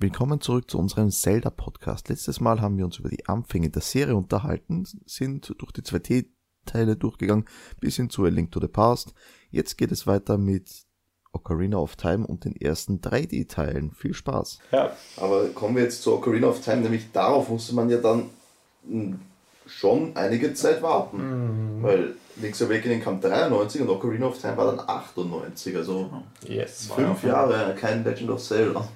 Willkommen zurück zu unserem Zelda-Podcast. Letztes Mal haben wir uns über die Anfänge der Serie unterhalten, sind durch die 2D-Teile durchgegangen, bis hin zu A Link to the Past. Jetzt geht es weiter mit Ocarina of Time und den ersten 3D-Teilen. Viel Spaß. Ja. Aber kommen wir jetzt zu Ocarina of Time, nämlich darauf musste man ja dann hm, schon einige Zeit warten. Weil Link's Awakening kam 93 und Ocarina of Time war dann 98, also Yes. fünf Jahre, kein Legend of Zelda.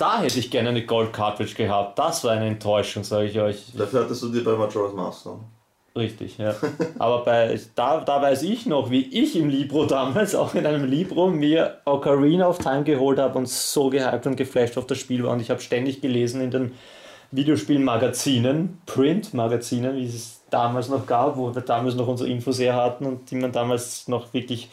Da hätte ich gerne eine Gold Cartridge gehabt. Das war eine Enttäuschung, sage ich euch. Dafür hattest du dir bei Majora's Master. Richtig, ja. Aber bei, da, da weiß ich noch, wie ich im Libro damals, auch in einem Libro, mir Ocarina of Time geholt habe und so gehypt und geflasht auf das Spiel war. Und ich habe ständig gelesen in den Videospielmagazinen, Print-Magazinen, wie es damals noch gab, wo wir damals noch unsere Infos her hatten und die man damals noch wirklich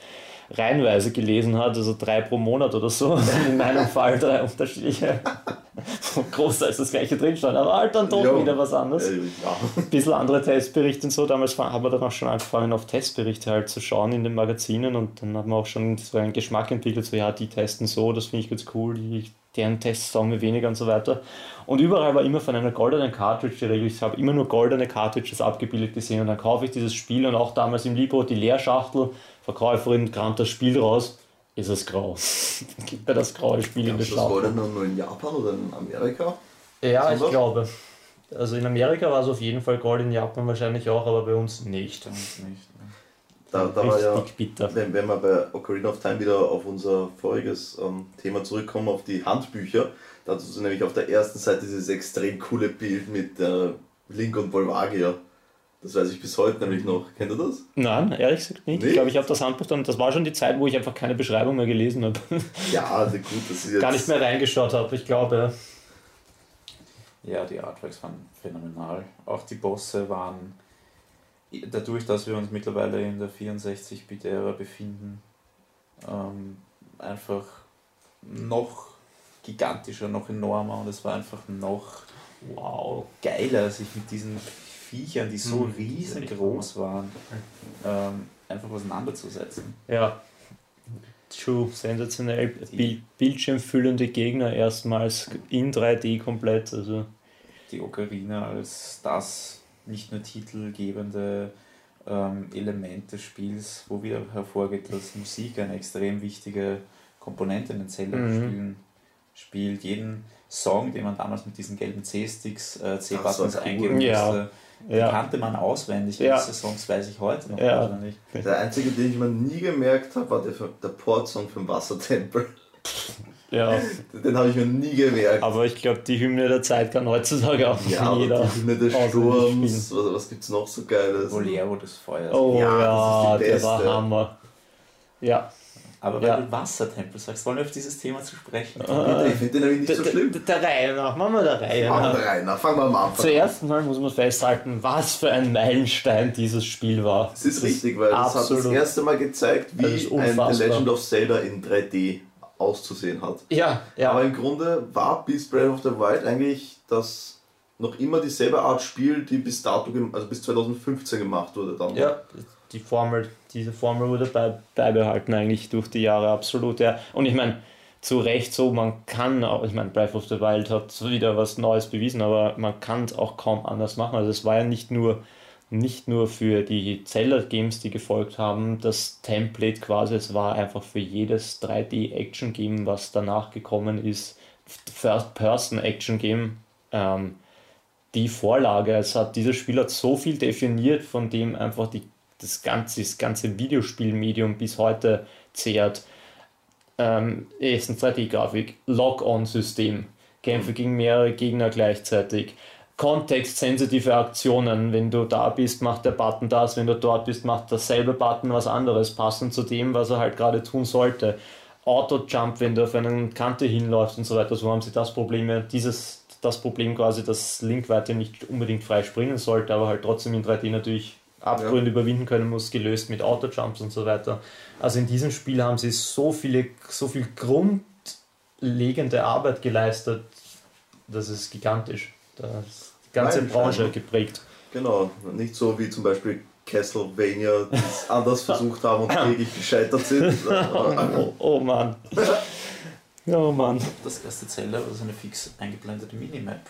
reihenweise gelesen hat, also drei pro Monat oder so. In meinem Fall drei unterschiedliche. Großteils das gleiche drin stand, aber halt dann doch wieder was anderes Äh, ja. ein bisschen andere Testberichte und so. Damals haben wir dann auch schon angefangen, auf Testberichte halt zu schauen in den Magazinen und dann haben wir auch schon so einen Geschmack entwickelt, so ja, die testen so, das finde ich ganz cool, die, deren Tests sagen mir weniger und so weiter. Und überall war immer von einer goldenen Cartridge die Regel. Ich habe immer nur goldene Cartridges abgebildet gesehen und dann kaufe ich dieses Spiel und auch damals im Libro die Leerschachtel, Verkäuferin kramt das Spiel raus, ist es grau. Gibt mir das graue Spiel in der Gab's das Schachtel. Goldene nur in Japan oder in Amerika? Ja, ich glaube. Also in Amerika war es auf jeden Fall Gold, in Japan wahrscheinlich auch, aber bei uns nicht. Uns nicht. ne? Da, da war ja, bitter. wenn, wenn wir bei Ocarina of Time wieder auf unser voriges ähm, Thema zurückkommen, auf die Handbücher, da hast du nämlich auf der ersten Seite dieses extrem coole Bild mit äh, Link und Volvagia. Das weiß ich bis heute nämlich noch. Kennt ihr das? Nein, ehrlich gesagt nicht. Nicht? Ich glaube, ich habe das Handbuch dann, das war schon die Zeit, wo ich einfach keine Beschreibung mehr gelesen habe. Ja, also gut, das ist jetzt. Gar nicht mehr reingeschaut habe, ich glaube. Ja, die Artworks waren phänomenal. Auch die Bosse waren, dadurch, dass wir uns mittlerweile in der 64-Bit-Ära befinden, ähm, einfach noch gigantischer, noch enormer und es war einfach noch Wow. geiler, sich mit diesen Viechern, die so Mhm. riesengroß waren, ähm, einfach auseinanderzusetzen. Ja. True, sensationell. Bild, bildschirmfüllende Gegner erstmals in 3D komplett. Also die Ocarina als das nicht nur titelgebende ähm, Element des Spiels, wo wieder hervorgeht, dass Musik eine extrem wichtige Komponente in den Zelda-Spielen spielt. Jeden Song, den man damals mit diesen gelben C-Sticks, äh, C-Buttons war cool. eingeben Ja. Die ja. kannte man auswendig. Ja. Diese Songs weiß ich heute noch Ja. auswendig. Der einzige, den ich mir nie gemerkt habe, war der, der Port-Song vom Wassertempel. ja. Den habe ich mir nie gemerkt. Aber ich glaube, die Hymne der Zeit kann heutzutage auch ja, jeder. die Hymne des Sturms, was, was gibt es noch so Geiles? Bolero des Feuers. Oh Ja, ja, das ist die der war beste. Hammer. Ja. Aber weil Ja. du Wassertempel sagst, wollen wir auf dieses Thema zu sprechen kommen? Ah. Ich finde den nämlich nicht Der, so der, schlimm. der Reihe nach, machen wir der Reihe nach. wir rein, na, fangen wir am Anfang an. Zuerst mal muss man festhalten, was für ein Meilenstein dieses Spiel war. Das ist richtig, weil das hat das erste Mal gezeigt, wie ein The. Legend of Zelda in 3D auszusehen hat. Ja, ja. Aber im Grunde war bis Breath of the Wild eigentlich das noch immer dieselbe Art Spiel, die bis dato, also bis 2015 gemacht wurde dann. Ja, die Formel, diese Formel wurde bei, beibehalten eigentlich durch die Jahre, absolut, ja. Und ich meine, zu Recht so, man kann auch, ich meine, Breath of the Wild hat wieder was Neues bewiesen, aber man kann es auch kaum anders machen. Also es war ja nicht nur, nicht nur für die Zelda-Games, die gefolgt haben, das Template quasi, es war einfach für jedes 3D-Action-Game, was danach gekommen ist, First-Person-Action-Game, ähm, die Vorlage. Es hat, dieses Spiel hat so viel definiert, von dem einfach die das ganze, das ganze Videospielmedium bis heute zehrt. Ähm, ist eine 3D-Grafik, Lock-on-System, Kämpfe gegen mehrere Gegner gleichzeitig, kontextsensitive Aktionen. Wenn du da bist, macht der Button das, wenn du dort bist, macht derselbe Button was anderes, passend zu dem, was er halt gerade tun sollte. Auto-Jump, wenn du auf eine Kante hinläufst und so weiter, so haben sie das Problem, dieses, das Problem quasi, dass Link weiter nicht unbedingt frei springen sollte, aber halt trotzdem in 3D natürlich Abgründe ja. überwinden können muss, gelöst mit Auto-Jumps und so weiter. Also in diesem Spiel haben sie so viele, so viel grundlegende Arbeit geleistet, das ist gigantisch. Das ist die ganze Nein, Branche keine. geprägt. Genau, nicht so wie zum Beispiel Castlevania, die es anders versucht haben und kläglich gescheitert sind. oh, oh Mann. Oh Mann. Das erste Zelda war so eine fix eingeblendete Minimap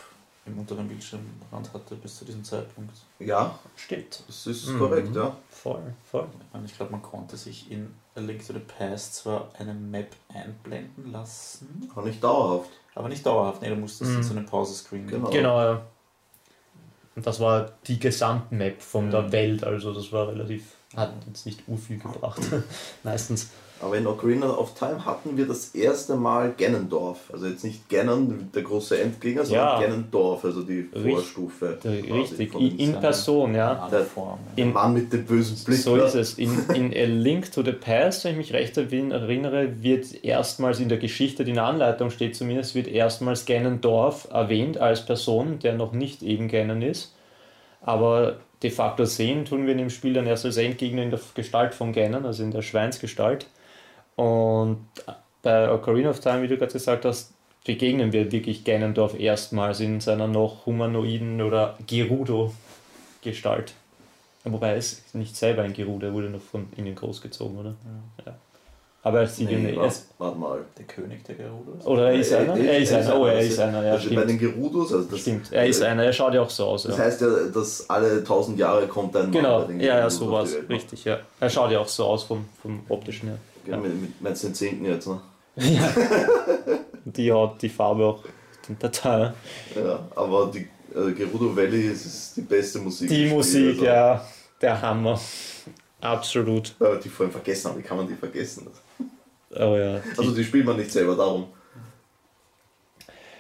im unteren Bildschirmrand hatte bis zu diesem Zeitpunkt. Ja, stimmt. Das ist mhm. korrekt, ja. Voll, voll. Und ich glaube, man konnte sich in A Link to the Past zwar eine Map einblenden lassen. Aber nicht dauerhaft. Aber nicht dauerhaft, ne, du musstest mhm. so einen Pause-Screen Genau. genau, ja. Und das war die Gesamtmap von ja. der Welt, also das war relativ, hat uns nicht urviel gebracht, meistens. Aber in Ocarina of Time hatten wir das erste Mal Ganondorf. Also jetzt nicht Ganon, der große Endgegner, sondern ja. Ganondorf, also die Vorstufe. Richtig, in, in Person, ja. Der, der Mann mit dem bösen Blick. So ist es. In, in A Link to the Past, wenn ich mich recht erinnere, wird erstmals in der Geschichte, die in der Anleitung steht zumindest, wird erstmals Ganondorf erwähnt als Person, der noch nicht eben Ganon ist. Aber de facto sehen tun wir in dem Spiel dann erst als Endgegner in der Gestalt von Ganon, also in der Schweinsgestalt. Und bei Ocarina of Time, wie du gerade gesagt hast, begegnen wir wirklich Ganondorf erstmals in seiner noch humanoiden oder Gerudo-Gestalt. Wobei er ist nicht selber ein Gerudo, er wurde noch von ihnen großgezogen, oder? Ja. ja. Aber er sieht nee, warte, warte mal. Der König der Gerudos? Oder er ist einer? Er, er ist einer, oh, er ist einer, ja. Also bei den Gerudos, also das stimmt, er ist einer, er schaut ja auch so aus. Das ja. heißt ja, dass alle tausend Jahre kommt ein Genau, ja, ja, so war es, richtig, ja. Er schaut ja auch so aus vom, vom optischen her. Ja. Mit, mit, mit den Zehnten jetzt, ne? Ja. die hat die Farbe auch total. Ja, aber die äh, Gerudo Valley ist, ist die beste Musik. Die Musik, also. ja, der Hammer. Absolut. Weil die vorhin vergessen haben, wie kann man die vergessen? Oh ja. Die also die spielt man nicht selber, darum.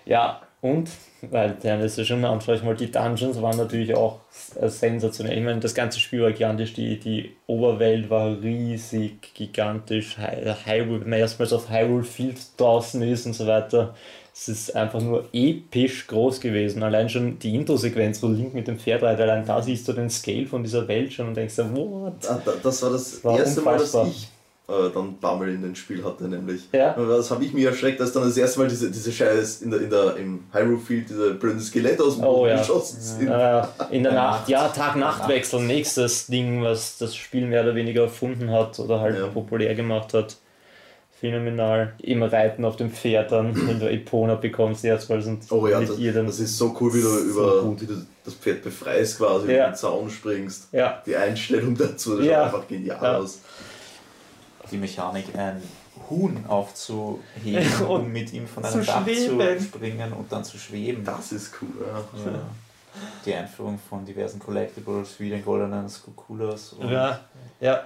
Ja, und, weil der ist ja schon anschaue mal, die Dungeons waren natürlich auch sensationell. Ich meine, das ganze Spiel war gigantisch, die, die Oberwelt war riesig, gigantisch, Hyrule, wenn man erstmals auf Hyrule Field draußen ist und so weiter. Es ist einfach nur episch groß gewesen. Allein schon die Intro-Sequenz, wo Link mit dem Pferd reitet, allein da siehst du den Scale von dieser Welt schon und denkst, what? Ah, das war das, das war erste unfassbar. Mal, dass ich äh, dann Bammel in den Spiel hatte, nämlich. Ja. Das habe ich mir erschreckt, als dann das erste Mal diese, diese Scheiß in der, in der, im Hyrule Field, diese blöden Skelette aus dem oh, Boden ja. geschossen sind. Ja, in der Nacht, ja, Tag-Nacht-Wechsel, nächstes Ding, was das Spiel mehr oder weniger erfunden hat oder halt ja. populär gemacht hat. Phänomenal. Immer Reiten auf dem Pferd dann, wenn du Epona bekommst erstmals und oh ja, mit das, ihr dann. Das ist so cool, wie du über so wie du das Pferd befreist quasi, ja. über den Zaun springst. Ja. Die Einstellung dazu, das ja. schaut einfach genial aus die Mechanik, ein Huhn aufzuheben und mit ihm von einem Dach schweben. zu springen und dann zu schweben. Das ist cool, ja. ja. Die Einführung von diversen Collectibles wie den goldenen Skukulas. Ja, ja.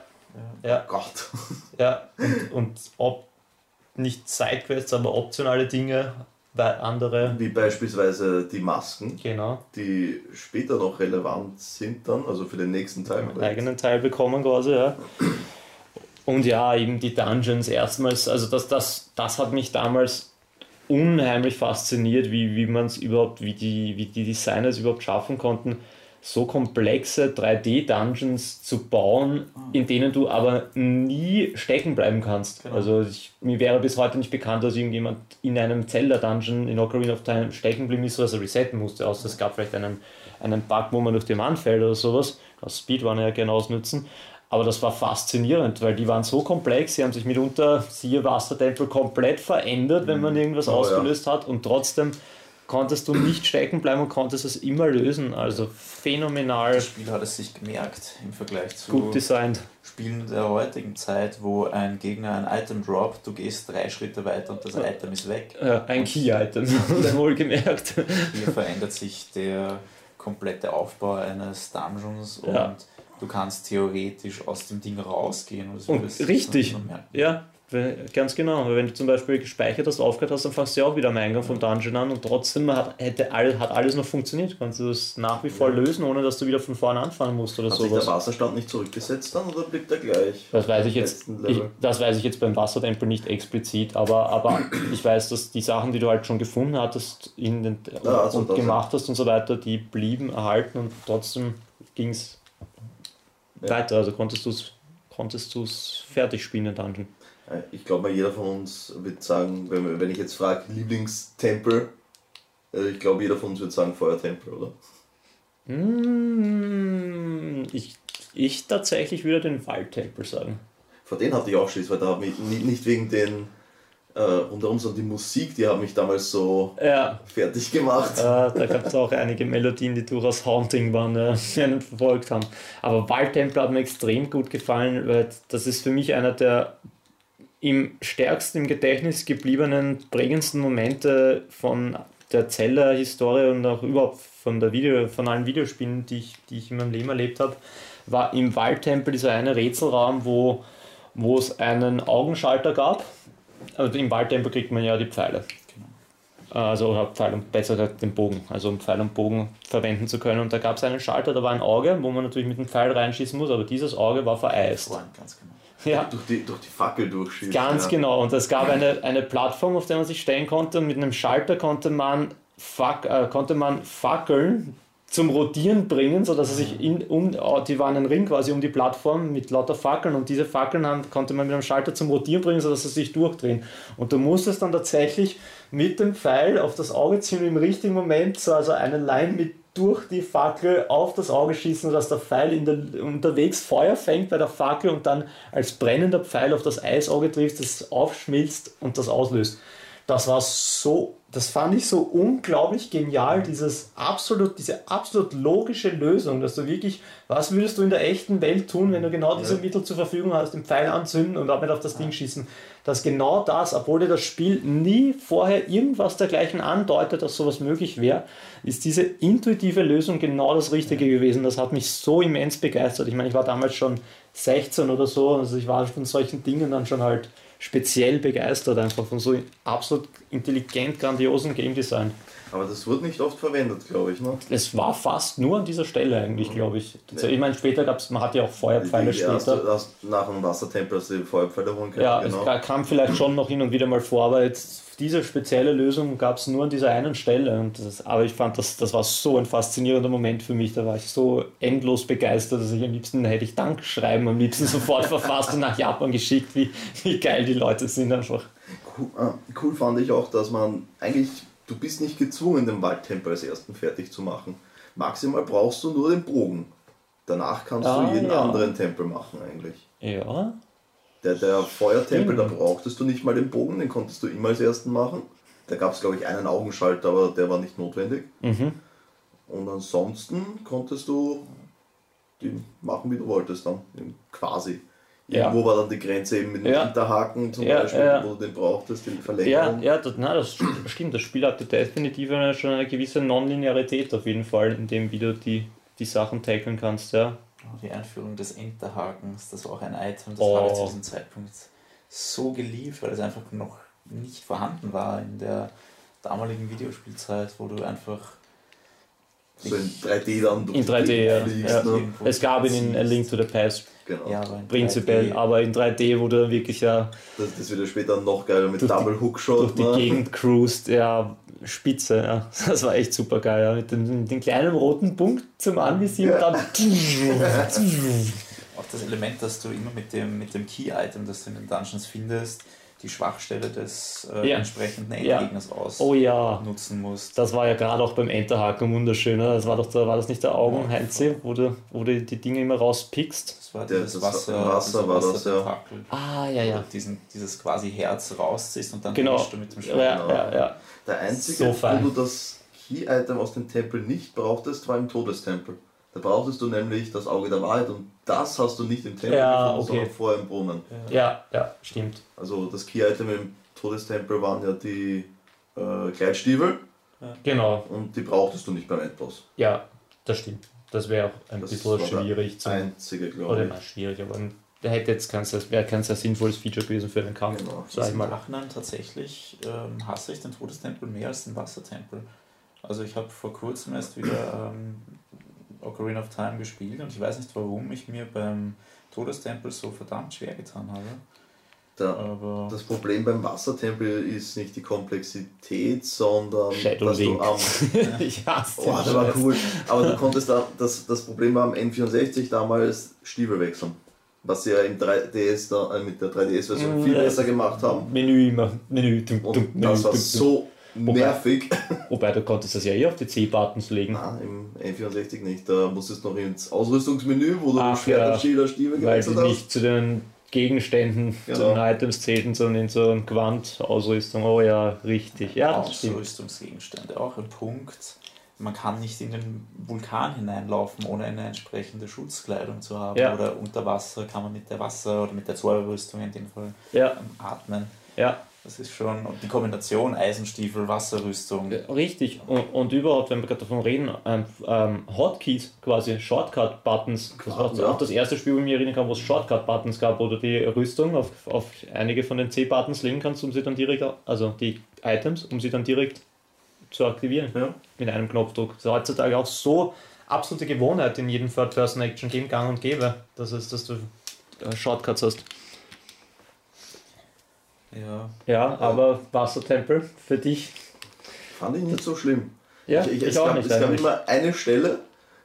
ja. Oh Gott. Ja, und, und ob nicht Sidequests, aber optionale Dinge, weil andere. Wie beispielsweise die Masken, genau. die später noch relevant sind dann, also für den nächsten Teil. Einen eigenen Teil bekommen quasi, ja. Und ja, eben die Dungeons erstmals, also das, das, das hat mich damals unheimlich fasziniert, wie, wie man es überhaupt, wie die, wie die Designer es überhaupt schaffen konnten, so komplexe 3D-Dungeons zu bauen, in denen du aber nie stecken bleiben kannst. Genau. Also ich, mir wäre bis heute nicht bekannt, dass irgendjemand in einem Zelda-Dungeon in Ocarina of Time stecken geblieben ist, was er resetten musste, außer es gab vielleicht einen, einen Bug, wo man durch den Mann fällt oder sowas. Das Speedrunner ja gerne ausnutzen. Aber das war faszinierend, weil die waren so komplex, sie haben sich mitunter, siehe Wassertempel, komplett verändert, wenn man mhm. irgendwas oh, ausgelöst ja. hat und trotzdem konntest du nicht stecken bleiben und konntest es immer lösen. Also phänomenal. Das Spiel hat es sich gemerkt im Vergleich zu Gut designt. Spielen der heutigen Zeit, wo ein Gegner ein Item droppt, du gehst drei Schritte weiter und das. Item ist weg. Ja, ein Key-Item, wohlgemerkt. Hier verändert sich der komplette Aufbau eines Dungeons und du kannst theoretisch aus dem Ding rausgehen. Und, das Und richtig, ja, ganz genau. Weil Wenn du zum Beispiel gespeichert hast, aufgehört hast, dann fängst du ja auch wieder am Eingang vom Dungeon an und trotzdem hat, hätte all, hat alles noch funktioniert. Kannst du das nach wie vor lösen, ohne dass du wieder von vorne anfangen musst oder Hat sich der sowas. Wasserstand nicht zurückgesetzt dann oder blieb der gleich? Das weiß ich jetzt, ich, das weiß ich jetzt beim Wassertempel nicht explizit, aber, aber ich weiß, dass die Sachen, die du halt schon gefunden hattest in den, Ja, also und ja. gemacht hast und so weiter, die blieben erhalten und trotzdem ging es Ja. weiter. Also konntest du es konntest du's fertig spielen, den Dungeon. Äh, Ich glaube mal, jeder von uns wird sagen, wenn, wenn ich jetzt frage, Lieblingstempel, äh, ich glaube, jeder von uns wird sagen Feuertempel, oder? Mm, Ich, ich tatsächlich würde den Waldtempel sagen. Vor den hatte ich auch Schiss, weil da habe ich ni- nicht wegen den äh, rundherum, sondern die Musik, die hat mich damals so Ja, fertig gemacht. äh, da gab es auch einige Melodien, die durchaus haunting waren, äh, die einen verfolgt haben. Aber Waldtempel hat mir extrem gut gefallen, weil das ist für mich einer der im stärksten im Gedächtnis gebliebenen, prägendsten Momente von der Zeller-Historie und auch überhaupt von, der Video, von allen Videospielen, die ich, die ich in meinem Leben erlebt habe, war im Waldtempel dieser eine Rätselraum, wo, wo es einen Augenschalter gab. Also im Waldtempel kriegt man ja die Pfeile. Also oder Pfeil und besser gesagt den Bogen, also um Pfeil und Bogen verwenden zu können. Und da gab es einen Schalter, da war ein Auge, wo man natürlich mit dem Pfeil reinschießen muss, aber dieses Auge war vereist. Freund, ganz genau. Ja, Durch, die, durch die Fackel durchschießt. Ganz ja. genau. Und es gab eine, eine Plattform, auf der man sich stellen konnte. Und mit einem Schalter konnte man, Fac äh, konnte man Fackeln zum Rotieren bringen, sodass er sich in, um, die waren ein Ring quasi um die Plattform mit lauter Fackeln und diese Fackeln haben, konnte man mit einem Schalter zum Rotieren bringen, sodass sie sich durchdrehen. Und du musstest dann tatsächlich mit dem Pfeil auf das Auge ziehen im richtigen Moment so also eine Line mit durch die Fackel auf das Auge schießen, sodass der Pfeil der, unterwegs Feuer fängt bei der Fackel und dann als brennender Pfeil auf das Eisauge trifft, das aufschmilzt und das auslöst. Das war so, das fand ich so unglaublich genial, dieses absolut, diese absolut logische Lösung, dass du wirklich, was würdest du in der echten Welt tun, wenn du genau diese Mittel zur Verfügung hast, den Pfeil anzünden und damit auf das Ding schießen, dass genau das, obwohl dir das Spiel nie vorher irgendwas dergleichen andeutet, dass sowas möglich wäre, ist diese intuitive Lösung genau das Richtige gewesen. Das hat mich so immens begeistert. Ich meine, ich war damals schon 16 oder so, also ich war von solchen Dingen dann schon halt speziell begeistert, einfach von so absolut intelligent, grandiosen Game Design. Aber das wird nicht oft verwendet, glaube ich. Ne? Es war fast nur an dieser Stelle eigentlich, glaube ich. Ich meine, später gab es, man hat ja auch Feuerpfeile Die- später. erst nach dem Wassertempel hast du die Feuerpfeile holen können. Ja, genau. es kam vielleicht schon noch hin und wieder mal vor, aber jetzt diese spezielle Lösung gab es nur an dieser einen Stelle. Und das, aber ich fand, das, das war so ein faszinierender Moment für mich. Da war ich so endlos begeistert, dass ich am liebsten hätte ich Dankschreiben am liebsten sofort verfasst und nach Japan geschickt, wie, wie geil die Leute sind einfach. Cool, äh, cool fand ich auch, dass man eigentlich, du bist nicht gezwungen, den Waldtempel als ersten fertig zu machen. Maximal brauchst du nur den Bogen. Danach kannst Ah, du jeden ja. anderen Tempel machen eigentlich. Ja, Der, der Feuertempel, da brauchtest du nicht mal den Bogen, den konntest du immer als ersten machen. Da gab es, glaube ich, einen Augenschalter, aber der war nicht notwendig. mhm. Und ansonsten konntest du die machen, wie du wolltest dann, quasi. Ja. Irgendwo war dann die Grenze eben mit dem Ja. Hinterhaken zum Ja, Beispiel, ja. wo du den brauchtest, die Ja, Verlängerung. ja das, na, das st- stimmt. Das Spiel hatte definitiv eine, schon eine gewisse Nonlinearität auf jeden Fall, in dem wie du die, die Sachen tackeln kannst. Ja. Die Einführung des Enterhakens, das war auch ein Item, das Oh. habe ich zu diesem Zeitpunkt so geliebt, weil es einfach noch nicht vorhanden war in der damaligen Videospielzeit, wo du einfach So in 3D dann In die 3D, Gegend ja. fliegst, ja. ne? Es gab ihn in A Link to the Past Genau. ja, aber in prinzipiell, 3D. aber in 3D, wo du wirklich ja Das, das wird ja später noch geiler mit die- Double Hookshot. durch die ne? Gegend cruist, ja, spitze, ja. Das war echt super geil, ja. Mit dem, dem kleinen roten Punkt zum Anvisieren und dann. Auch das Element, dass du immer mit dem, mit dem Key-Item, das du in den Dungeons findest, die Schwachstelle des äh, Ja. entsprechenden Ja. Endgegners Oh ja. ausnutzen musst. Das war ja gerade auch beim Enterhaken wunderschön. Ne? Das war doch da war das nicht der Augenheinze, wo du, wo du die Dinge immer rauspickst. Das war Der- dieses das Wasser, Wasser war das, ja. Ah, ja, du Diesen, dieses quasi Herz rausziehst und dann Genau. du mit dem Ja, Schwert. ja, ja. Der einzige, So wo du das Key-Item aus dem Tempel nicht brauchtest, war im Todestempel. Da brauchtest du nämlich das Auge der Wahrheit und das hast du nicht im Tempel Ja, gefunden, okay. sondern vorher im Brunnen. Ja, ja, stimmt. Also das Key-Item im Todestempel waren ja die äh, Kleidstiefel Genau. und die brauchtest du nicht beim Endboss. Ja, das stimmt. Das wäre auch ein Das bisschen schwierig zu. Einzige, Oder glaube na, schwierig, aber der hätte jetzt kein, sehr- wäre kein sehr sinnvolles Feature gewesen für den Kampf. Genau. Sag ich Im mal. Nachhinein tatsächlich ähm, hasse ich den Todestempel mehr als den Wassertempel. Also ich habe vor kurzem erst wieder ähm, Ocarina of Time gespielt und ich weiß nicht warum ich mir beim Todestempel so verdammt schwer getan habe. Da, Aber das Problem beim Wassertempel ist nicht die Komplexität, sondern Shadow dass Link. du am ich hasse Oh, den der war cool. Aber du konntest da, das, das Problem war am N64 damals Stiefel wechseln. Was sie ja im 3DS da, äh, mit der 3DS-Version Mm, viel besser gemacht haben. Menü immer. Menü. Dum, dum, Und Menü das war dum, dum. so Wobei- nervig. Wobei du konntest das ja eh auf die C-Buttons legen. Nein, im N64 nicht. Da musstest du noch ins Ausrüstungsmenü, wo du Ach, Schwert ja. und Schild und Stiefel Weil sie gewechselt hast. nicht zu den Gegenständen, zu Genau. den Items zählten, sondern in so ein Gewand, Ausrüstung. Oh ja, richtig. Ja. Ausrüstungsgegenstände auch ein Punkt. Man kann nicht in den Vulkan hineinlaufen, ohne eine entsprechende Schutzkleidung zu haben. Ja. Oder unter Wasser kann man mit der Wasser- oder mit der Zauberrüstung in dem Fall Ja, atmen. ja. Das ist schon und die Kombination Eisenstiefel, Wasserrüstung. Richtig. Und, und überhaupt, wenn wir gerade davon reden, ähm, ähm, Hotkeys, quasi Shortcut-Buttons. Das war Ja. auch das erste Spiel, wo ich mich erinnern kann, wo es Shortcut-Buttons gab, wo du die Rüstung auf, auf einige von den C-Buttons legen kannst, um sie dann direkt, also die Items, um sie dann direkt zu aktivieren. Ja. Mit einem Knopfdruck. Das ist heutzutage auch so absolute Gewohnheit in jedem Third-Person-Action-Game gang und gäbe, dass, es, dass du äh, Shortcuts hast. Ja, Ja, aber Wassertempel für dich. Fand ich nicht so schlimm. Ja, ich, ich, es auch gab, nicht. Es gab immer eine Stelle,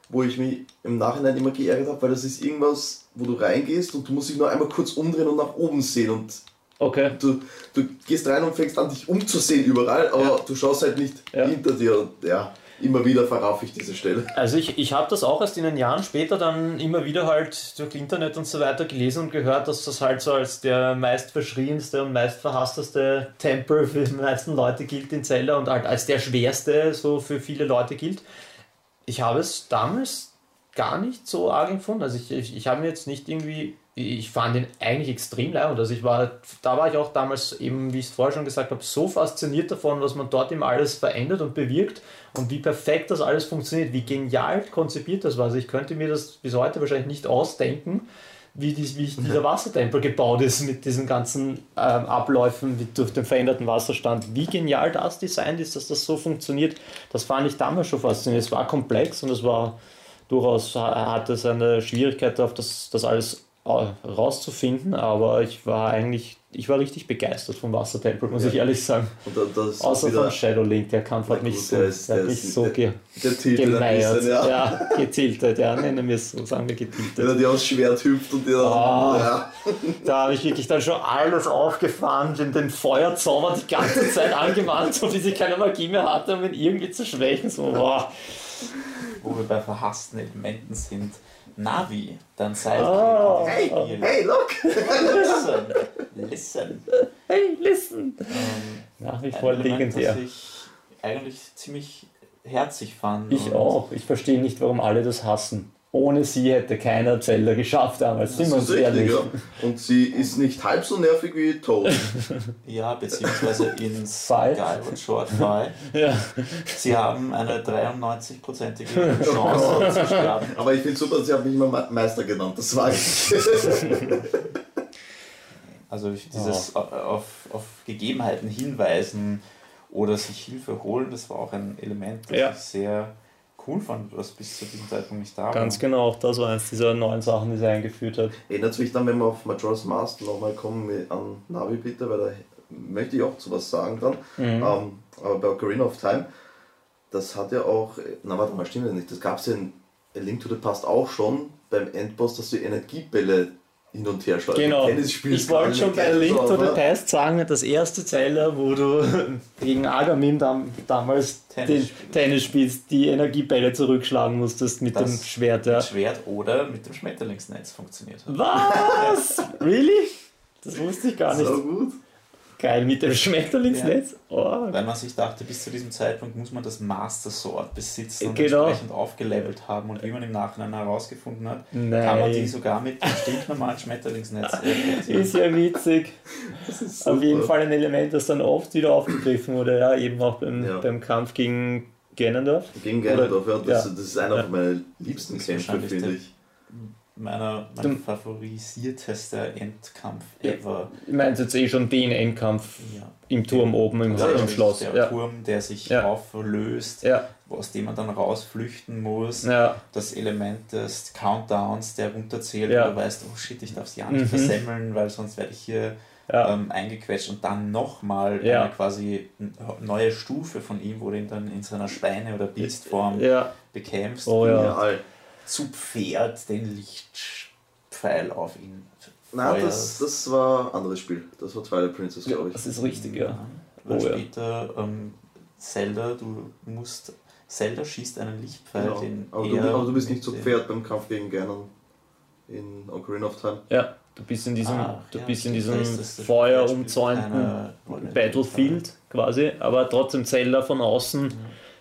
wo ich mich im Nachhinein immer geärgert habe, weil das ist irgendwas, wo du reingehst und du musst dich nur einmal kurz umdrehen und nach oben sehen und Okay. du, du gehst rein und fängst an, dich umzusehen überall, aber Ja. du schaust halt nicht Ja. hinter dir und ja, immer wieder verraffe ich diese Stelle. Also ich, ich habe das auch erst in den Jahren später dann immer wieder halt durch Internet und so weiter gelesen und gehört, dass das halt so als der meist verschrienste und meist verhassteste Tempel für die meisten Leute gilt in Zelda und halt als der schwerste so für viele Leute gilt. Ich habe es damals gar nicht so arg empfunden. Also ich, ich, ich habe mir jetzt nicht irgendwie, ich fand ihn eigentlich extrem leibend. Also ich war, da war ich auch damals eben, wie ich es vorher schon gesagt habe, so fasziniert davon, was man dort eben alles verändert und bewirkt und wie perfekt das alles funktioniert, wie genial konzipiert das war. Also ich könnte mir das bis heute wahrscheinlich nicht ausdenken, wie, dies, wie dieser Wassertempel gebaut ist mit diesen ganzen ähm, Abläufen wie durch den veränderten Wasserstand. Wie genial das Design ist, dass das so funktioniert, das fand ich damals schon faszinierend. Es war komplex und es war durchaus, hatte seine Schwierigkeit darauf, das, das alles rauszufinden, aber ich war eigentlich, ich war richtig begeistert vom Wassertempel, muss Ja. ich ehrlich sagen. Außer von Shadow Link, der Kampf hat mich gut, so, der ist- der hat mich so ge der gemeiert. bisschen, ja. Ja, getiltet, ja, nennen wir es so, sagen wir Wenn getiltet. er dir aufs Schwert hüpft und dir Ah. ja, Da habe ich wirklich dann schon alles aufgefahren, den, den Feuerzauber die ganze Zeit angewandt, so bis ich keine Magie mehr hatte, um ihn irgendwie zu schwächen. So, boah. wo wir bei verhassten Elementen sind. Navi, dein Sidekick. Ah. in hey, hey, look! Listen, listen. Hey, listen! Ähm, Nach wie vor legendär. das ich eigentlich ziemlich herzig fand. Ich auch. Ich verstehe nicht, warum alle das hassen. Ohne sie hätte keiner Zelda geschafft damals. Sind wir Das uns ist richtig, ehrlich. ja. Und sie ist nicht halb so nervig wie Toad. Ja, beziehungsweise in Five. Skyward Short 5. Ja. Sie haben eine 93-prozentige Chance zu sterben. Aber ich finde super, sie hat mich immer Me- Meister genannt. Das war ich. Also ich- dieses auf, auf Gegebenheiten hinweisen oder sich Hilfe holen, das war auch ein Element, das Ja. ich sehr cool fand, was bis zu diesem Zeitpunkt nicht da Ganz war. genau, auch das war eines dieser neuen Sachen, die sie eingeführt hat. Erinnert mich dann, wenn wir auf Majora's Mask nochmal kommen mit- an Navi bitte, weil da möchte ich auch zu was sagen dran. Mhm. Ähm, aber bei Ocarina of Time, das hat ja auch, na warte mal, stimmt ja nicht, das gab es ja in A Link to the Past auch schon beim Endboss, dass du Energiebälle hin und her schlagen. Genau. Ich wollte schon bei Link to the Past sagen, das erste Zelda, wo du gegen Agamin dam damals Tennis den spielst. Tennis spielst, die Energiebälle zurückschlagen musstest mit Das- dem Schwert. Ja. Mit Schwert oder mit dem Schmetterlingsnetz funktioniert hat. Was? really? Das wusste ich gar nicht. So gut. Geil, mit dem Schmetterlingsnetz? Oh. Weil man sich dachte, bis zu diesem Zeitpunkt muss man das Master Sword besitzen und Genau. entsprechend aufgelevelt haben. Und wie man im Nachhinein herausgefunden hat, kann man die Nein. sogar mit dem stinknormalen Schmetterlingsnetz. Ist ja witzig. Das ist Auf jeden. Fall ein Element, das dann oft wieder aufgegriffen wurde, ja, eben auch beim, Ja. beim Kampf gegen Ganondorf? Gegen Ganondorf, ja. Das, ja. das ist einer Ja. von meinen liebsten Kämpfe, finde ich. Meiner, mein favorisiertester Endkampf ever. Ich meinte jetzt eh schon den Endkampf Ja. im Turm oben im, im Schloss. Der Ja. Turm, der sich Ja. auflöst, Ja, aus dem man dann rausflüchten muss. ja, Das Element des Countdowns, der runterzählt, Ja. und du weißt, oh shit, ich darf sie ja nicht Mhm. versemmeln, weil sonst werde ich hier ja. ähm, eingequetscht und dann nochmal Ja. eine quasi neue Stufe von ihm, wo du ihn dann in seiner Schweine- oder Biestform ja. bekämpfst, Oh ja. Zu Pferd den Lichtpfeil auf ihn Nein, das, das war ein anderes Spiel. Das war Twilight Princess, glaube ich. Das ist richtig, ja. Und Oh ja. später ähm, Zelda, du musst. Zelda schießt einen Lichtpfeil, Genau. den Aber, du, er aber du bist nicht zu Pferd beim Kampf gegen Ganon in Ocarina of Time. Ja, du bist in diesem, Ah, du ja, bist in diesem Feuer umzäunten. Battlefield quasi, aber trotzdem Zelda von außen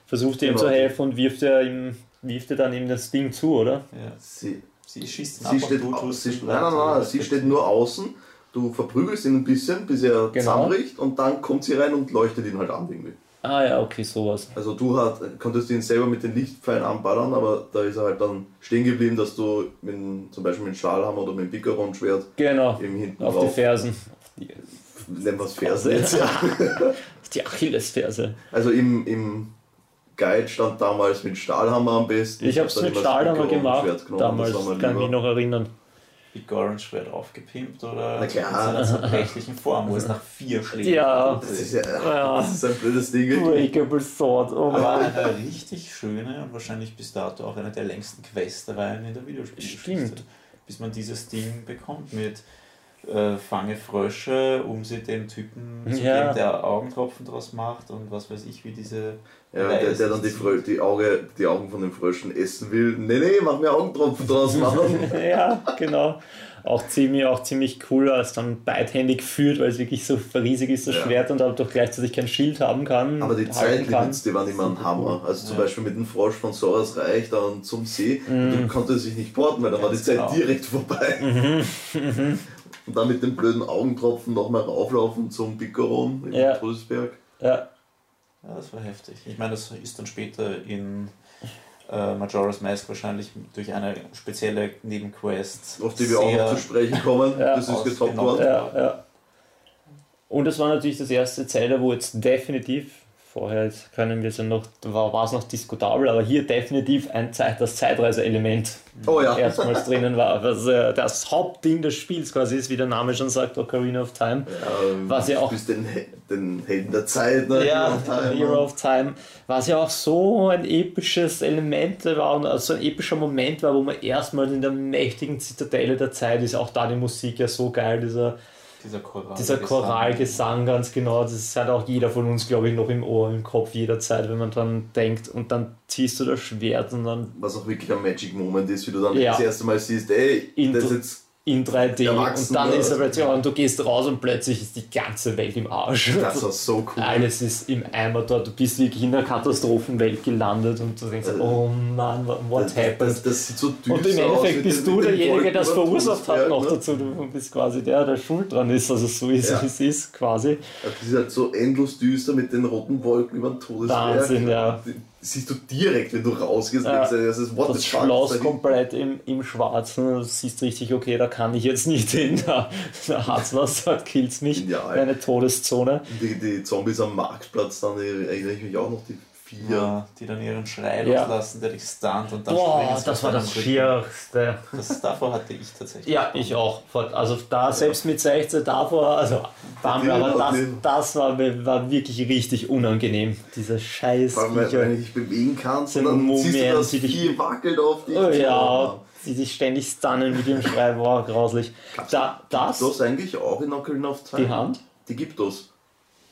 versucht ihm Genau. zu helfen und wirft er ihm, wirft er dann ihm das Ding zu, oder? Ja. Sie, Sie schießt ihn sie ab und steht, du sie, nein, nein, nein, sie steht nur außen. Du verprügelst ihn ein bisschen, bis er Genau. zusammenbricht und dann kommt sie rein und leuchtet ihn halt an irgendwie. Ah ja, okay, sowas. Also du hat, konntest ihn selber mit den Lichtpfeilen anballern, aber da ist er halt dann stehen geblieben, dass du mit, zum Beispiel mit dem Stahlhammer oder mit dem Pickeron-Schwert Genau, eben hinten auf die drauf, Fersen. Auf die, nennen wir es Fersen jetzt. auf die Achillesferse. Also im, im Guide stand damals mit Stahlhammer am besten. Ich habe es mit Stahlhammer gemacht, damals, kann ich mich noch erinnern. Big Orange Schwert aufgepimpt oder Na klar. in seiner zerbrechlichen Form, wo es nach vier Schlägen Ja. Das ist ja Ja. das ist ein blödes Ding. Breakable Sword, oh Aber Mann. eine richtig schöne und wahrscheinlich bis dato auch eine der längsten Questreihen in der Videospielgeschichte. Stimmt. Bis man dieses Ding bekommt mit äh, Fange Frösche, um sie dem Typen zu Ja. geben, der Augentropfen draus macht und was weiß ich, wie diese. Ja, der, der dann die, Frö die, Auge, die Augen von den Fröschen essen will. Nee, nee, mach mir Augentropfen draus machen. ja, genau. Auch ziemlich, auch ziemlich cool, als dann beidhändig führt, weil es wirklich so riesig ist, das Ja. Schwert und doch gleichzeitig kein Schild haben kann. Aber die Zeitlimits, die waren immer ein Hammer. Also zum Ja. Beispiel mit dem Frosch von Soras Reich dann zum See, Mhm. du konntest sich nicht porten, weil dann war die Zeit genau. direkt vorbei. Mhm. Und dann mit den blöden Augentropfen nochmal rauflaufen zum Picoron im Ja. Todesberg. Ja, Ja, das war heftig. Ich meine, das ist dann später in äh, Majora's Mask wahrscheinlich durch eine spezielle Nebenquest. Auf die wir auch noch zu sprechen kommen. Ja. das ist getoppt worden. ja, ja. Und das war natürlich das erste Zelda, wo jetzt definitiv, vorher können wir es ja noch, war war es noch diskutabel, aber hier definitiv ein Zeit, das Zeitreise-Element Oh ja. erstmals drinnen war. Was äh, das Hauptding des Spiels quasi ist, wie der Name schon sagt, Ocarina of Time. Ähm, Was ja auch- bist den, den Helden der Zeit, ne? Ja, Hero of Time, Hero ne? of Time, was ja auch so ein episches Element war und so ein epischer Moment war, wo man erstmal in der mächtigen Zitadelle der Zeit ist. Auch da die Musik ja so geil, dieser, Dieser Choral. dieser Choralgesang ganz genau. Das hat auch jeder von uns, glaube ich, noch im Ohr, im Kopf jederzeit, wenn man dran denkt. Und dann ziehst du das Schwert und dann Was auch wirklich ein Magic Moment ist, wie du dann Ja. das erste Mal siehst, ey, In- das ist jetzt in 3D Erwachsen, und dann ja. ist er plötzlich und du gehst raus und plötzlich ist die ganze Welt im Arsch. Das war so cool. Alles ist im Eimer dort. Du bist wirklich in der Katastrophenwelt gelandet und du denkst, oh Mann, what happened? das, das sieht so Und im aus Endeffekt mit bist du derjenige, der das verursacht hat noch ne? dazu. Du bist quasi der, der schuld dran ist, also so ist, Ja. wie es ist, quasi. Das ist halt so endlos düster mit den roten Wolken über den Todesberg. Wahnsinn, ja. Siehst du direkt, wenn du rausgehst, Ja. denkst das ist what Das the fuck, Schloss da- komplett im, im Schwarzen. Du siehst richtig, okay, da kann ich jetzt nicht hin. Da, da hat's was, dort killt's mich. Genial. Eine Todeszone. Die, die Zombies am Marktplatz, dann erinnere ich mich auch noch, die vier. Ja, die dann ihren Schrei Ja. loslassen, der dich stunt und dann Boah, sie das war das. Schierste. Das, davor hatte ich tatsächlich. Ja, ich auch. Also da, selbst mit 16 davor, also war mir, aber das, das war, war wirklich richtig unangenehm. Dieser scheiß allem, wenn du dich bewegen kannst dann Mumien, siehst du, dass dich- Vieh wackelt auf dich. Oh ja, die sich ständig stunnen mit dem Schrei, boah, grauslich. Da, das, Das eigentlich auch in Ocarina of Time. die Hand, Die gibt es.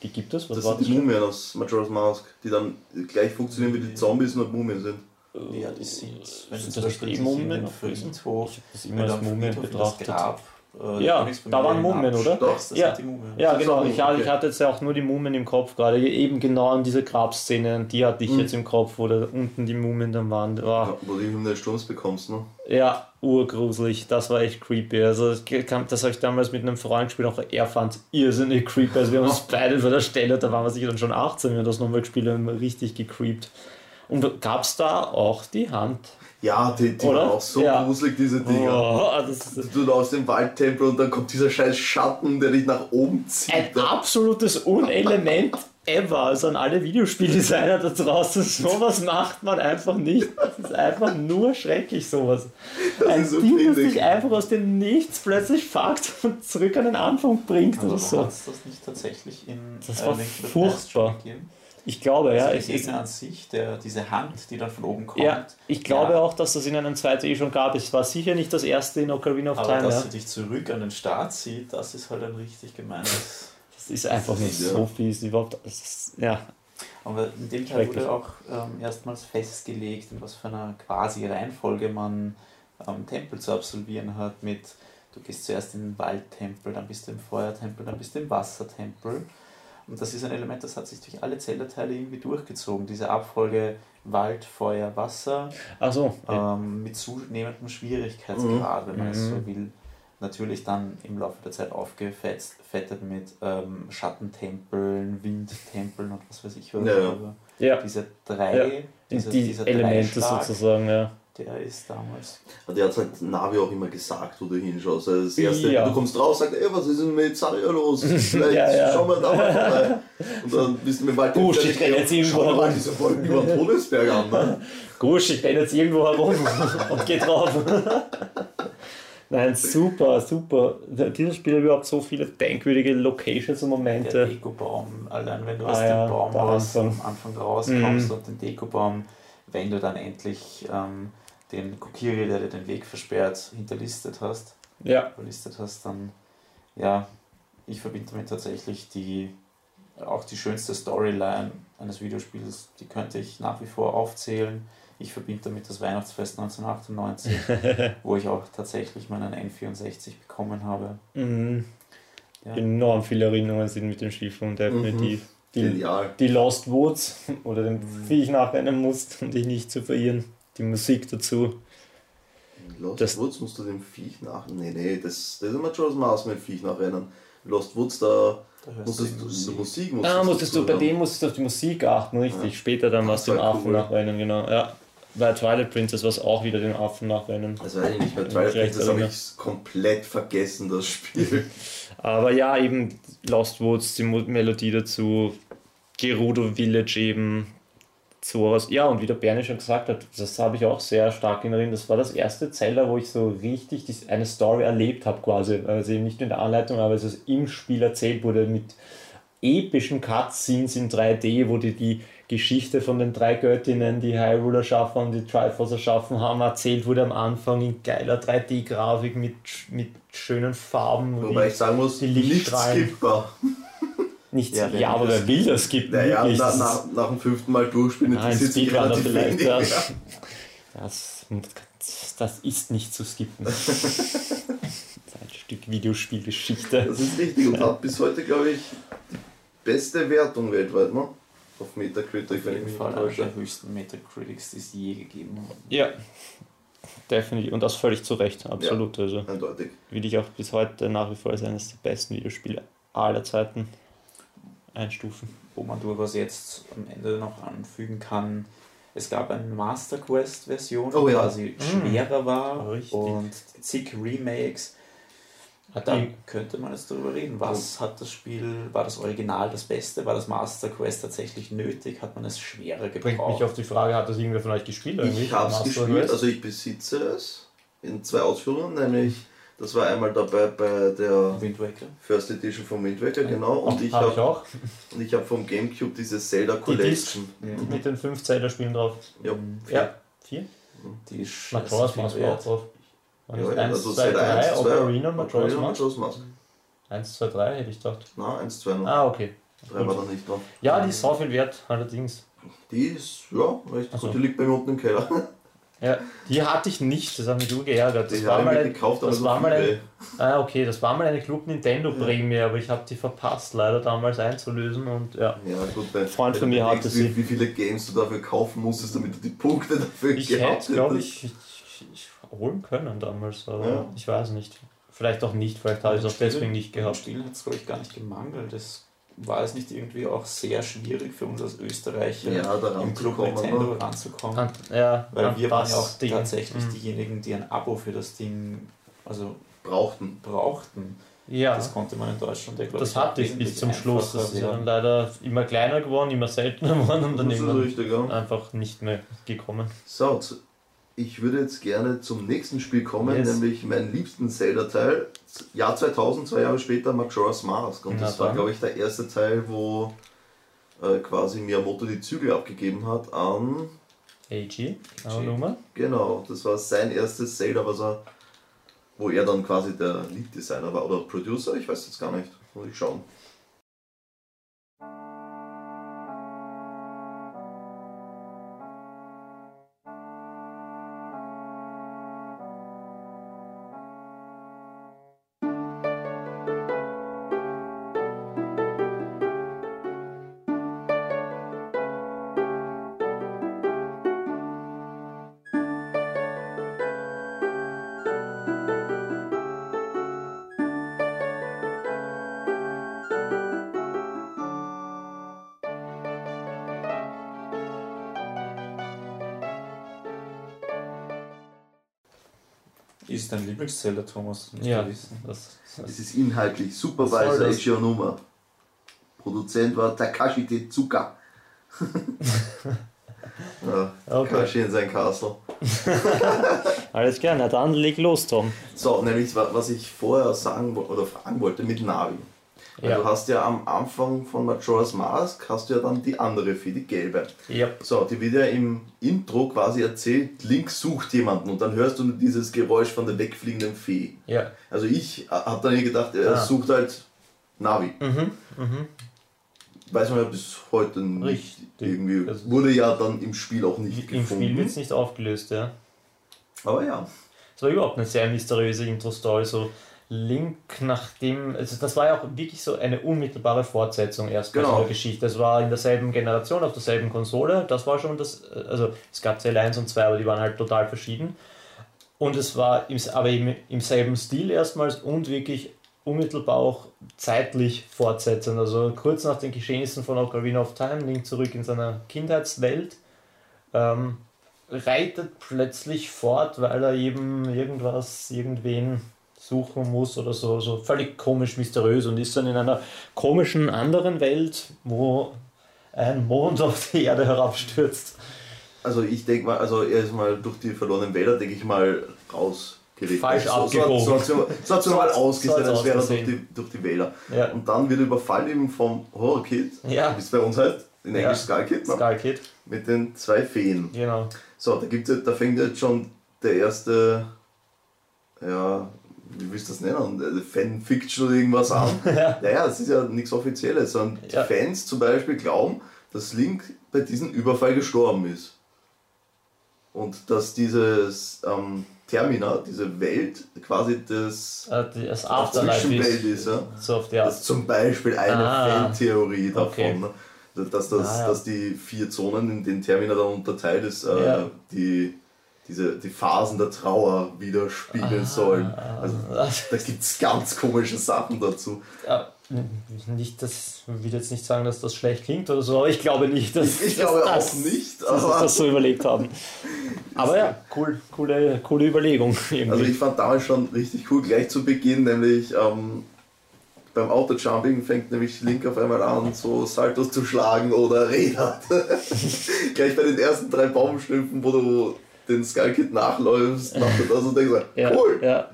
Die gibt es, was Das sind die Mumien aus Majora's Mask, die dann gleich funktionieren wie die Zombies, nur Mumien sind. Ja, die sind. Wenn Sind das Beispiel die Mumien gewesen? Friedhof, Ich habe das wenn immer du als Mumien in das betrachtet. Grab, äh, Ja, da waren Mumien, oder? Das Ja. sind die Mumien. Ja, genau. Ich, hatte- ich hatte jetzt ja auch nur die Mumien im Kopf gerade. Eben genau an diese Grabszene, die hatte ich Mhm. jetzt im Kopf, wo da unten die Mumien dann waren. Oh, Ja, wo du die Hymne des Sturms bekommst, ne? Ja, urgruselig. Das war echt creepy. Also, das kam- das habe ich damals mit einem Freund gespielt. Auch er fand irrsinnig creepy. Also, wir haben uns beide vor der Stelle, da waren wir sicher dann schon 18, wenn wir das nochmal gespielt haben, richtig gecreept. Und gab es da auch die Hand? Ja, die, die waren auch so Ja. gruselig, diese Dinger. Oh, das ist Du läufst im Waldtempel und dann kommt dieser scheiß Schatten, der dich nach oben zieht. ein absolutes Unelement ever. Also an alle Videospieldesigner da draußen, sowas macht man einfach nicht. Das ist einfach nur schrecklich, sowas. Das Ein ist so Ding, das dich einfach aus dem Nichts plötzlich fuckt und zurück an den Anfang bringt Aber oder so. so. hat es das nicht tatsächlich in Das äh, war furchtbar. gegeben? Ich glaube, ja. Also Es der Gegner an sich, der, diese Hand, die dann von oben kommt. ja, ich glaube Ja. auch, dass das in einem 2 eh schon gab. Es war sicher nicht das erste in Ocarina of Aber Time. dass Ja. sie dich zurück an den Start zieht, das ist halt ein richtig gemeines. Das ist einfach nicht Ja. so fies. Überhaupt. Das ist, ja. Aber in dem Teil wurde auch ähm, erstmals festgelegt, in was für einer quasi Reihenfolge man ähm, Tempel zu absolvieren hat. Mit du gehst zuerst in den Waldtempel, dann bist du im Feuertempel, dann bist du im Wassertempel. Und das ist ein Element, das hat sich durch alle Zelda-Teile irgendwie durchgezogen. Diese Abfolge Wald, Feuer, Wasser Also, ja. ähm, mit zunehmendem Schwierigkeitsgrad, wenn man es so Mhm. will. Natürlich dann im Laufe der Zeit aufgefettet mit ähm, Schattentempeln, Windtempeln und was weiß ich was. Ja, ja. Ja. diese drei, Ja. dieser, die dieser Elemente sozusagen, ja. Der ist damals. Der hat halt Navi auch immer gesagt, wo du hinschaust. Also das erste, Ja. du kommst raus, sagt, ey, was ist denn mit Zaria los? Vielleicht Ja, ja. schauen wir da mal vorbei. Und dann bist du mit Wald Gusch, ich renn jetzt irgendwo Schau mal herum. diese Folgen über den Todesberg an. Ne? Gusch, ich renn jetzt irgendwo herum und geh drauf. Nein, super, super. Dieses Spiel hat überhaupt so viele denkwürdige Locations und Der Momente. Dekobaum, allein wenn du Ah aus dem der Anfang. am Anfang rauskommst Mhm. und den Dekobaum, wenn du dann endlich ähm, den Kokiri, der dir den Weg versperrt, hinterlistet hast, Ja, überlistet hast, dann ja, ich verbinde damit tatsächlich die auch die schönste Storyline eines Videospiels, die könnte ich nach wie vor aufzählen. Ich verbinde damit das Weihnachtsfest 1998, wo ich auch tatsächlich meinen N64 bekommen habe. mhm. Ja. enorm viele Erinnerungen sind mit dem Spiel von definitiv. Die, Genial. die Lost Woods oder den Viech nachrennen musst, um dich nicht zu verirren. Die Musik dazu. Lost Das- Woods musst du dem Viech nach. Nee, nee, das, das ist immer schon das Maß mit dem Viech nachrennen. Lost Woods, da Da musstest die du Musik. die Musik Ah, musstest du, bei dem musstest du auf die Musik achten, richtig. Ja. Später dann was Das dem Affen cool. nachrennen, genau. Ja. Bei Twilight Princess war es auch wieder den Affen nachrennen. Das weiß ich nicht, bei Twilight Princess habe ich komplett vergessen, das Spiel. Aber ja, eben Lost Woods, die Melodie dazu, Gerudo Village eben, sowas. Ja, und wie der Bernie schon gesagt hat, das habe ich auch sehr stark in Erinnerung. Das war das erste Zelda, wo ich so richtig die, eine Story erlebt habe, quasi. Also eben nicht in der Anleitung, aber es ist im Spiel erzählt wurde mit epischen Cutscenes in 3D, wo die die Geschichte von den drei Göttinnen, die Hyrule erschaffen und die Triforce erschaffen haben, erzählt wurde am Anfang in geiler 3D-Grafik mit, mit schönen Farben. Wobei wie- ich sagen muss, die Lichtstrahlen. skippbar. Nicht, Ja, ja, aber das- wer will das gibt Naja, wirklich. na, Das nach, nach dem fünften Mal durchspielen interessiert sich relativ vielleicht. wenig. Ja. Ja. Das, das ist nicht zu skippen. das ist ein Stück Videospielgeschichte. Das ist richtig und hat bis heute, glaube ich, die beste Wertung weltweit, ne? Auf Metacritic, Auf wenn ich jeden mich Fall täusche. der höchsten Metacritics, die es je gegeben hat. Ja, definitiv. Und das völlig zu Recht, absolut. Also Eindeutig. will ich auch bis heute nach wie vor als eines der besten Videospiele aller Zeiten einstufen. Wo man durchaus jetzt am Ende noch anfügen kann, es gab eine Master Quest Version, die Oh ja. quasi Mm. schwerer war Richtig. und zig Remakes. Da könnte man jetzt darüber reden. Was hat das Spiel, war das Original das Beste? War das Master Quest tatsächlich nötig? Hat man es schwerer Bringt mich gebraucht? auf die Frage, hat das irgendwer von euch gespielt? Ich habe es Master gespielt, Quest? also ich besitze es in zwei Ausführungen, nämlich das war einmal dabei bei der Wind Waker? First Edition vom Wind Waker, genau, und ich habe ich auch. und ich habe vom Gamecube diese Zelda Die Disc Collection. mit den fünf Zelda-Spielen drauf. Ja. Ja, vier? Die ist viel Mask war auch drauf. Ja, 1, also 2, Zelda 3, 1, 2, Ocarina, Ocarina, Mask? Majora's Mask. 1, 2, 3 hätte ich gedacht. Na, 1, 2 noch. Ah, okay. 3 war da nicht drauf. Ja, die ist so viel wert, allerdings. Die ist, ja, recht Also. gut. Die liegt bei mir unten im Keller. Ja, die hatte ich nicht, das hat mich nur geärgert. Das Die war mal ein, gekauft, das war mal ein, ah, okay, das war mal eine Club Nintendo Prämie, aber ich habe die verpasst, leider damals einzulösen und ja. Ja, gut, weil, Freund von du mir hatte wie, sie. wie viele Games du dafür kaufen musstest, damit du die Punkte dafür Ich gehabt hätte, glaube ich, ich, ich holen können damals, aber Ja. ich weiß nicht. Vielleicht auch nicht, vielleicht habe ich es auch deswegen nicht gehabt. Spiel hat es, glaube ich, gar nicht gemangelt. Es war es nicht irgendwie auch sehr schwierig für uns als Österreicher Ja, da im Club ranzukommen, Nintendo ranzukommen? An, ja, Weil wir waren ja auch Ding. tatsächlich Mhm. diejenigen, die ein Abo für das Ding also Brauchten. brauchten. Ja, Das konnte man in Deutschland ja, glaub das ich, hatte ich bis zum Schluss. Das ist ja dann leider immer kleiner geworden, immer seltener geworden und dann Das ist irgendwann richtig, ja. einfach nicht mehr gekommen. So, zu- ich würde jetzt gerne zum nächsten Spiel kommen, Yes. nämlich meinen liebsten Zelda-Teil. Jahr 2000, zwei Jahre später, Majora's Mask. Und das war, glaube ich, der erste Teil, wo äh, quasi Miyamoto die Zügel abgegeben hat an. AG, Nummer. Genau, das war sein erstes Zelda, was er, wo er dann quasi der Lead-Designer war oder Producer, ich weiß jetzt gar nicht. Muss ich schauen. Lieblings-Zelda, Thomas? Ja, wissen. das, Es das ist inhaltlich Supervisor das? Ishio Nummer. Produzent war Takashi Tezuka. ja, Okay. Takashi in sein Castle. Alles klar, na dann leg los, Tom. So, nämlich wa- was ich vorher sagen oder fragen wollte mit Navi. Ja. Du hast ja am Anfang von Majora's Mask hast du ja dann die andere Fee, die gelbe. Ja, So, die wird ja im Intro quasi erzählt, Link sucht jemanden und dann hörst du nur dieses Geräusch von der wegfliegenden Fee. ja. Also ich habe dann gedacht, er Ah. sucht halt Navi. Mhm, mhm. Weiß man ja bis heute nicht. Richtig. Irgendwie Also- wurde ja dann im Spiel auch nicht Im Spiel gefunden. wird es nicht aufgelöst, ja. Aber ja. Es war überhaupt eine sehr mysteriöse Intro-Story. So Link nachdem, also das war ja auch wirklich so eine unmittelbare Fortsetzung erst bei Genau. einer Geschichte. Es war in derselben Generation, auf derselben Konsole. Das war schon das, also es gab Zelle 1 und 2, aber die waren halt total verschieden. Und es war im, aber im, im selben Stil erstmals und wirklich unmittelbar auch zeitlich fortsetzend. Also kurz nach den Geschehnissen von Ocarina of Time, Link zurück in seiner Kindheitswelt. Ähm, reitet plötzlich fort, weil er eben irgendwas, irgendwen suchen muss oder so, so völlig komisch, mysteriös und ist dann in einer komischen anderen Welt, wo ein Mond auf die Erde herabstürzt. Also ich denke mal, also er ist mal durch die verlorenen Wälder, denke ich mal, rausgeregt. Falsch so, so, abgebogen. so, sie- so hat sie mal So- ausgesehen, so als wäre er durch die, durch die Wälder. Ja, Und dann wird er überfallen eben vom Horror Kid, ja wie es bei uns heißt, in Ja. Englisch Skull Kid, ne? Skull Kid, mit den zwei Feen. genau. So, da, gibt's, ja- da fängt jetzt schon der erste, ja, wie willst du das nennen, Äh, Fanfiction oder irgendwas an. Ja. Naja, das ist ja nichts Offizielles, sondern Ja. die Fans zum Beispiel glauben, dass Link bei diesem Überfall gestorben ist. Und dass dieses ähm, Termina, diese Welt, quasi das Äh, die- Das Zwischenwelt ist ist. Ja? so auf die Das ist zum Beispiel eine Ah. Fantheorie davon. Okay. Ne? Dass, das, Ah, ja. dass die vier Zonen, in denen Termina dann unterteilt ist, äh, Ja. die, diese, die Phasen der Trauer widerspiegeln sollen. Also, Ah, da gibt es ganz komische Sachen dazu. Ja, nicht, das ich will jetzt nicht sagen, dass das schlecht klingt oder so, aber ich glaube nicht, dass, Ich dass glaube das, auch nicht, dass aber- das so überlegt haben. Aber ja, cool, coole, coole Überlegung. Irgendwie. Also ich fand damals schon richtig cool, gleich zu Beginn, nämlich ähm, beim Autojumping fängt nämlich Link auf einmal an, so Saltos zu schlagen oder Räder. gleich bei den ersten drei Baumstümpfen, wo du den Skullkid nachläufst, macht er das und denkst ja, cool. Ja.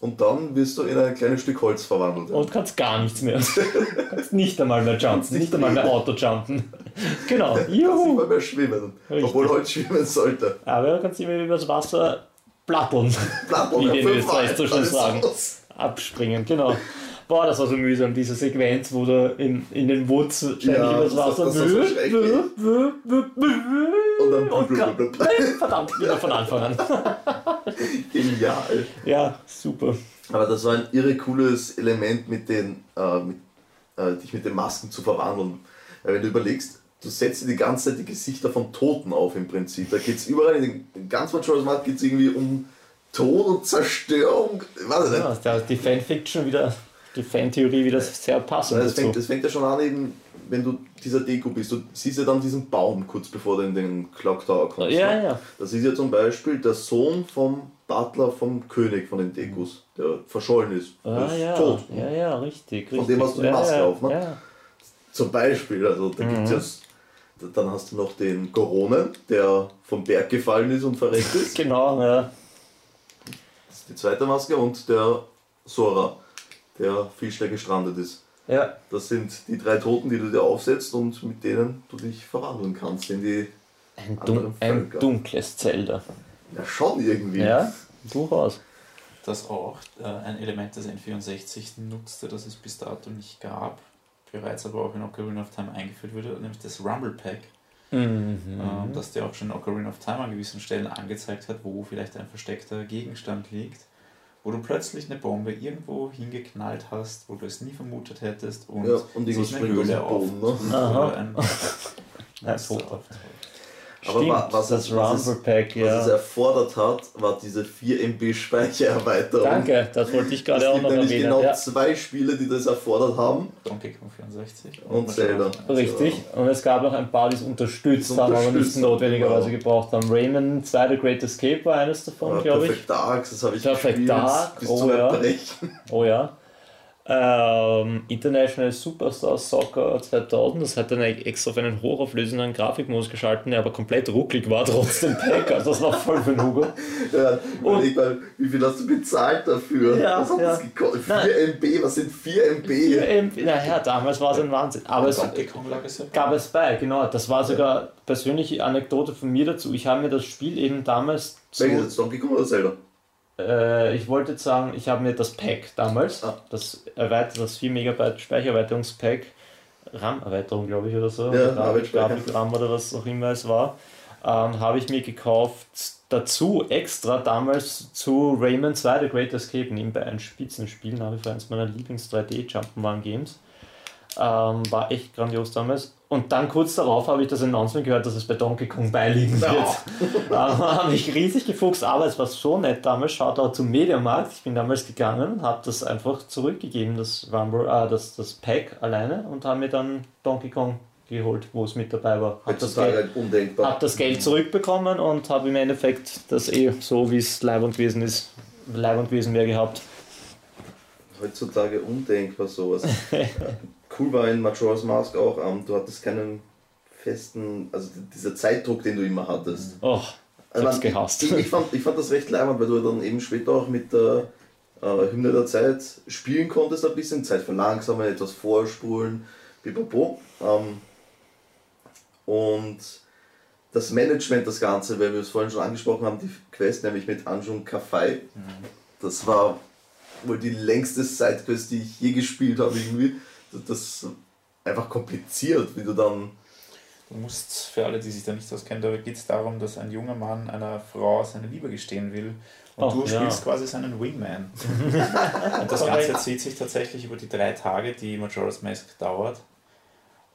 Und dann wirst du in ein kleines Stück Holz verwandelt. Und kannst gar nichts mehr. kannst nicht einmal mehr jumpen, nicht einmal mehr Auto-jumpen. Genau, Kannst nicht juhu. mal mehr schwimmen, Richtig. obwohl Holz schwimmen sollte. Aber du kannst immer übers Wasser plappeln. Plattform, Wie ja, fünfmal, Österreich so schön sagen. Abspringen, genau. Boah, das war so mühsam, diese Sequenz, wo du in, in den Woods ständig Ja, das- Wasser das war so und dann kann, verdammt, wieder von Anfang an. Genial. Ja, super. Aber das war ein irre cooles Element, mit den, äh, mit, äh, dich mit den Masken zu verwandeln. Weil wenn du überlegst, du setzt dir die ganze Zeit die Gesichter von Toten auf im Prinzip. Da geht es überall, in den in ganz Majora's Mask geht es irgendwie um Tod und Zerstörung. Weiß ich nicht. Ja, da ist die Fanfiction wieder die Fantheorie wieder sehr passend Es fängt, dazu. es fängt ja schon an, eben, wenn du dieser Deko bist. Du siehst ja dann diesen Baum kurz bevor du in den Clock Tower kommst. Ja, ne? ja. Das ist ja zum Beispiel der Sohn vom Butler vom König von den Dekos, der verschollen ist. Der Ah, ist ja. tot. ja, ja, richtig. Von richtig. dem hast du die Maske ja, auf, ne? Ja. Zum Beispiel, also da Mhm. gibt's ja, dann hast du noch den Goronen, der vom Berg gefallen ist und verreckt ist. Genau, ja. Das ist die zweite Maske und der Sora, der Fisch, der gestrandet ist. ja. Das sind die drei Toten, die du dir aufsetzt und mit denen du dich verwandeln kannst in die. Ein, dun ein dunkles Zelda. Ja, schon irgendwie. Ja, durchaus. Das auch äh, ein Element des N64 nutzte, das es bis dato nicht gab, bereits aber auch in Ocarina of Time eingeführt wurde, nämlich das Rumble Pack, Mhm. ähm, das dir auch schon in Ocarina of Time an gewissen Stellen angezeigt hat, wo vielleicht ein versteckter Gegenstand liegt, wo du plötzlich eine Bombe irgendwo hingeknallt hast, wo du es nie vermutet hättest und, Ja, und sich eine Höhle auftut ne? Ein Ein Foto. auftaucht. Aber Stimmt, wa- was das es- was es- Rumble Pack, Was es ja. erfordert hat, war diese 4 MB Speichererweiterung. Danke, das wollte ich Es gerade auch gibt noch nämlich erwähnen. genau Ja. zwei Spiele, die das erfordert haben. Donkey Kong 64 Und Zelda. Richtig, und es gab noch ein paar, die es unterstützt haben, aber nicht notwendigerweise genau. gebraucht haben. Rayman 2 The Great Escape war eines davon, Aber glaube ich. Perfect Dark, das habe ich Perfect gespielt Dark, bis oh zum ja. Oh ja. Ähm, International Superstar Soccer 2000, das hat dann extra auf einen hochauflösenden Grafikmodus geschalten, der aber komplett rucklig war, trotzdem Pack, also das war voll für Hugo. Ja, überleg mal, wie viel hast du bezahlt dafür? Ja, was hat ja. das gekostet? 4 Nein. MB, was sind 4 MB? Ähm, Naja, damals war es ein Wahnsinn. Aber es ja gab es bei, genau. Das war sogar persönliche Anekdote von mir dazu. Ich habe mir das Spiel eben damals Welches jetzt? Donkey Kong oder Zelda? Äh, ich wollte jetzt sagen, ich habe mir das Pack damals, Ah. das erweitert, das 4 Megabyte Speichererweiterungspack, RAM-Erweiterung glaube ich oder so, Ja. Grafik-RAM oder was auch immer es war, ähm, habe ich mir gekauft dazu extra damals zu Rayman 2 The Great Escape, nebenbei ein Spitzenspiel, nach wie vor eines meiner Lieblings-3D-Jump'n'Run-Games. Ähm, war echt grandios damals. Und dann kurz darauf habe ich das Announcement gehört, dass es bei Donkey Kong beiliegen wird. Da habe ich riesig gefuchst, aber es war so nett damals. Schaut auch zum Mediamarkt. Ich bin damals gegangen, habe das einfach zurückgegeben, das, Rumble, äh, das, das Pack alleine und habe mir dann Donkey Kong geholt, wo es mit dabei war. Habe das, Heutzutage Geld- halt undenkbar. hab das Geld zurückbekommen und habe im Endeffekt das eh so, wie es Leib und Wesen ist, Leib und Wesen mehr gehabt. Heutzutage undenkbar sowas. cool war in Majora's Mask auch, ähm, du hattest keinen festen, also dieser Zeitdruck, den du immer hattest. Oh, ich Also hab's gehasst. Ich, ich, fand, ich fand das recht leibend, weil du dann eben später auch mit der äh, Hymne der Zeit spielen konntest, ein bisschen Zeit verlangsamen, etwas vorspulen, pipapo. Ähm, und das Management, das Ganze, weil wir es vorhin schon angesprochen haben, die Quest, nämlich mit Anjun Kafai, das war wohl die längste Sidequest, die ich je gespielt habe irgendwie. Das, einfach kompliziert, wie du dann Du musst, für alle, die sich da nicht auskennen, da geht es darum, dass ein junger Mann einer Frau seine Liebe gestehen will. Und Ach, du ja. spielst quasi seinen Wingman. und das Ganze zieht sich tatsächlich über die drei Tage, die Majora's Mask dauert.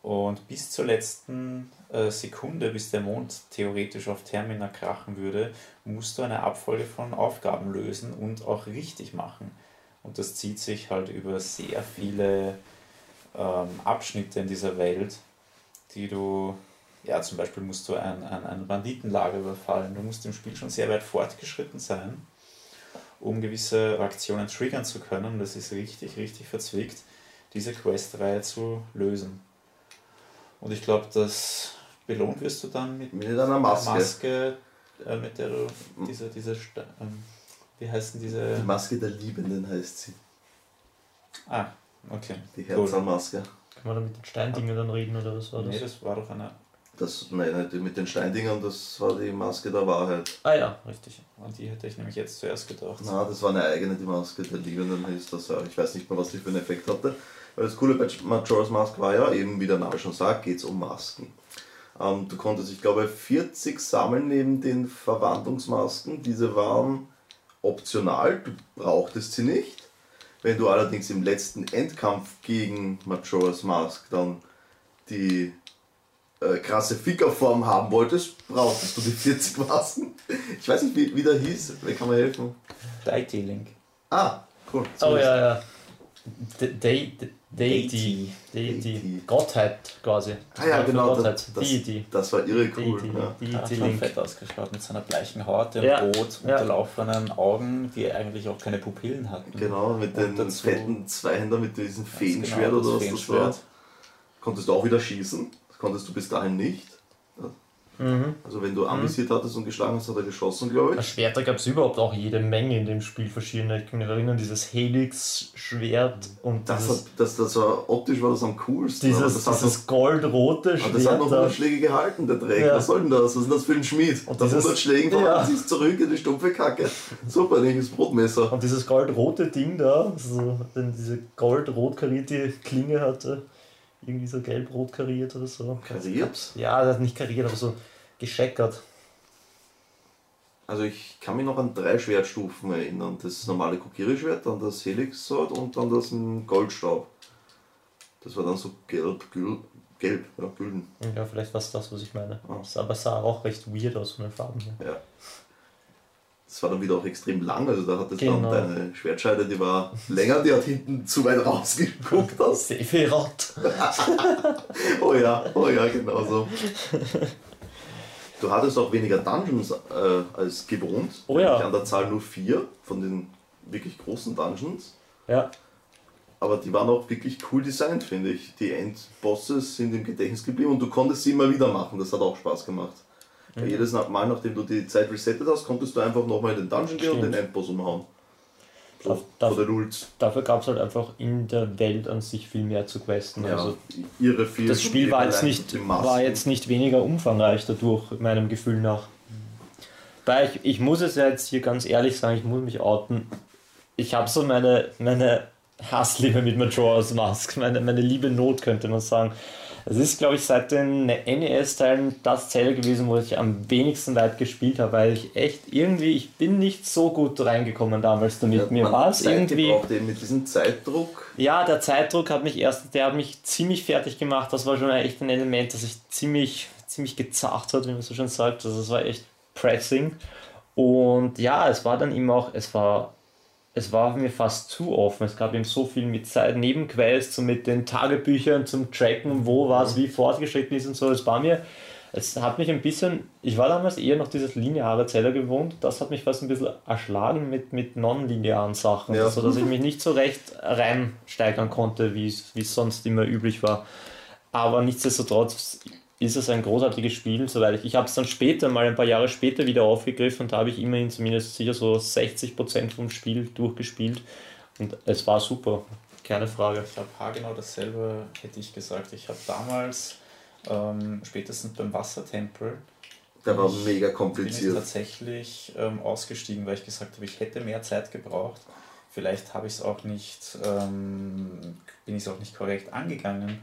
Und bis zur letzten äh, Sekunde, bis der Mond theoretisch auf Termina krachen würde, musst du eine Abfolge von Aufgaben lösen und auch richtig machen. Und das zieht sich halt über sehr viele ähm, Abschnitte in dieser Welt, die du, ja, zum Beispiel musst du ein, ein, ein Banditenlager überfallen. Du musst im Spiel schon sehr weit fortgeschritten sein, um gewisse Aktionen triggern zu können. Und das ist richtig, richtig verzwickt, diese Questreihe zu lösen. Und ich glaube, das belohnt wirst du dann mit mit einer Maske. Maske, äh, mit der du diese, diese ähm, wie heißen diese? Die Maske der Liebenden heißt sie. Ah, okay. Die Cool. Herzermaske. Kann man da mit den Steindingen dann reden oder was war das? Nee, das war doch eine. Das, nein, mit den Steindingern, das war die Maske der Wahrheit. Ah ja, richtig. An die hätte ich nämlich jetzt zuerst gedacht. Na, das war eine eigene, die Maske der Liebenden ist das. ja. Ich weiß nicht mehr, was die für einen Effekt hatte. Weil das Coole bei Majora's Mask war ja, eben wie der Name schon sagt, geht es um Masken. Ähm, du konntest, ich glaube, 40 sammeln neben den Verwandlungsmasken. Diese waren optional, du brauchtest sie nicht. Wenn du allerdings im letzten Endkampf gegen Majora's Mask dann die äh, krasse Fickerform haben wolltest, brauchtest du die 40 Masken. Ich weiß nicht, wie, wie der hieß. Wer kann mir helfen? Der IT-Link. Ah, cool. Oh ja, ja. De- De- De- Deity. Deity. Deity. Gottheit quasi. Ah ja, genau. Gottheit. Das, das, Deity. das war irre cool. Deity. Ja. Deity Link. fett ausgeschaut mit seiner bleichen Haut, den Ja, rot ja. unterlaufenen Augen, die eigentlich auch keine Pupillen hatten. Genau, mit Und den dazu- fetten Zweihänder mit diesem Feenschwert genau, oder was das war. Konntest du auch wieder schießen. Das konntest du bis dahin nicht. Mhm. Also wenn du anvisiert hattest und geschlagen hast, hat er geschossen, glaube ich. Schwerter gab es überhaupt auch jede Menge in dem Spiel verschiedene. Ich kann mich erinnern, dieses Helix-Schwert und Das, dieses, hat, das, das war optisch war das am coolsten. dieses, das, dieses goldrote noch, aber das hat noch Schwert. da. 100 Schläge gehalten, der Dreck. Ja. Was soll denn das? Was ist denn das für ein Schmied? Und dieses- 100 Schlägen Ja. ja. sich zurück in die stumpfe Kacke. Super, nehme ich das Brotmesser. Und dieses goldrote Ding da, so, wenn diese gold-rot karierte Klinge hatte, irgendwie so gelb-rot kariert oder so. Kariert? Ja, das nicht kariert, aber so gescheckert. Also ich kann mich noch an drei Schwertstufen erinnern. Das normale Kokiri-Schwert, dann das Helix-Sword und dann das Goldstaub. Das war dann so gelb, gül, gelb, ja, gülden. Ja, vielleicht war es das, was ich meine. Ah. Das Aber sah auch recht weird aus von den Farben her. Ja. Das war dann wieder auch extrem lang, also da hattest Genau. dann deine Schwertscheide, die war länger, die hat hinten zu weit rausgeguckt aus. Sephiroth. Oh ja, oh ja, genau so. Du hattest auch weniger Dungeons äh, als gewohnt. Oh ja. An der Zahl nur vier von den wirklich großen Dungeons. Ja, Aber die waren auch wirklich cool designt, finde ich. Die Endbosses sind im Gedächtnis geblieben und du konntest sie immer wieder machen. Das hat auch Spaß gemacht. Mhm. Jedes Mal, nachdem du die Zeit resettet hast, konntest du einfach nochmal in den Dungeon gehen und den Endboss umhauen. So, Darf- dafür gab es halt einfach in der Welt an sich viel mehr zu questen. Ja, Also ihre vier das Spiel war jetzt, nicht, war jetzt nicht weniger umfangreich dadurch, meinem Gefühl nach. Weil ich, ich muss es ja jetzt hier ganz ehrlich sagen, ich muss mich outen. Ich habe so meine, meine Hassliebe mit Majora's Mask, meine, meine liebe Not könnte man sagen. Es ist, glaube ich, seit den NES-Teilen das Zelda gewesen, wo ich am wenigsten weit gespielt habe, weil ich echt irgendwie, ich bin nicht so gut reingekommen damals damit. Ja, Mir war es irgendwie. eben mit diesem Zeitdruck. Ja, der Zeitdruck hat mich erst, der hat mich ziemlich fertig gemacht. Das war schon echt ein Element, das sich ziemlich, ziemlich gezacht hat, wie man so schön sagt. Also es war echt pressing. Und ja, es war dann immer auch, es war, es war mir fast zu offen. Es gab eben so viel mit Nebenquests und mit den Tagebüchern zum Tracken, wo was wie fortgeschritten ist und so. Es war mir, es hat mich ein bisschen, ich war damals eher noch dieses lineare Zeller gewohnt. Das hat mich fast ein bisschen erschlagen mit, mit non-linearen Sachen. Ja. So dass ich mich nicht so recht reinsteigern konnte, wie es wie es sonst immer üblich war. Aber nichtsdestotrotz ist es ein großartiges Spiel, soweit ich. Ich habe es dann später, mal ein paar Jahre später wieder aufgegriffen und da habe ich immerhin zumindest sicher so 60% vom Spiel durchgespielt. Und es war super, keine Frage. Ich habe haargenau dasselbe, hätte ich gesagt. Ich habe damals, ähm, spätestens beim Wassertempel, Der war Ich mega bin ich kompliziert. tatsächlich ähm, ausgestiegen, weil ich gesagt habe, ich hätte mehr Zeit gebraucht. Vielleicht habe ich es auch nicht, ähm, bin ich es auch nicht korrekt angegangen.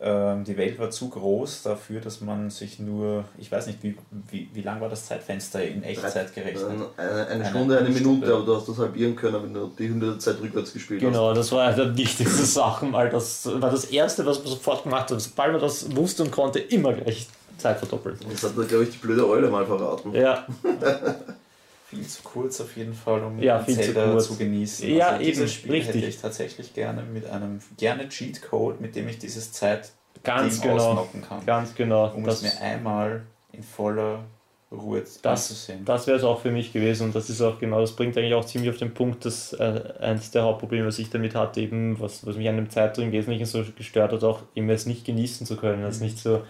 Ähm, die Welt war zu groß dafür, dass man sich nur, ich weiß nicht, wie, wie, wie lang war das Zeitfenster in Echtzeit gerechnet? Eine, eine Eine- Stunde, eine, eine Minute, Stunde. aber du hast das halbieren können, wenn du die Hünde der Zeit rückwärts gespielt hast. Genau, das war eine der wichtigsten Sachen, weil das war das Erste, was man sofort gemacht hat. Sobald man das wusste und konnte, immer gleich Zeit verdoppelt. Das hat, glaube ich, die blöde Eule mal verraten. Ja, Viel zu kurz auf jeden Fall, um Ja, viel zu Zelda kurz. zu genießen. Ja, also dieses eben, Spiel richtig. hätte ich tatsächlich gerne mit einem gerne Cheatcode, mit dem ich dieses Zeit ganz genau. ausnocken kann, Ganz genau. um Das, es mir einmal in voller Ruhe Das- anzusehen. das wäre es auch für mich gewesen und das ist auch genau, das bringt eigentlich auch ziemlich auf den Punkt, dass äh, eins der Hauptprobleme, was ich damit hatte, eben, was, was mich an dem Zeitdruck im Wesentlichen so gestört hat, auch immer es nicht genießen zu können, es nicht so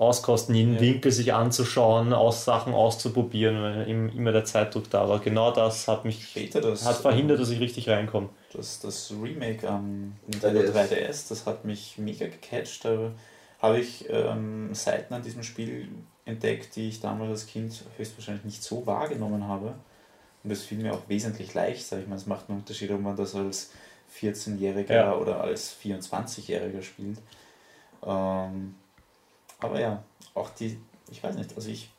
auskosten, jeden Ja. Winkel sich anzuschauen, aus Sachen auszuprobieren, weil im- immer der Zeitdruck da war. Genau das hat mich Später das, hat verhindert, dass ich richtig reinkomme. das, das Remake am Nintendo 3DS. 3DS, das hat mich mega gecatcht. Da habe ich ähm, Seiten an diesem Spiel entdeckt, die ich damals als Kind höchstwahrscheinlich nicht so wahrgenommen habe. Und das fiel mir auch wesentlich leichter. Ich meine, es macht einen Unterschied, ob man das als 14-Jähriger Ja. oder als 24-Jähriger spielt. Ähm, aber ja, auch die, ich weiß nicht, also ich,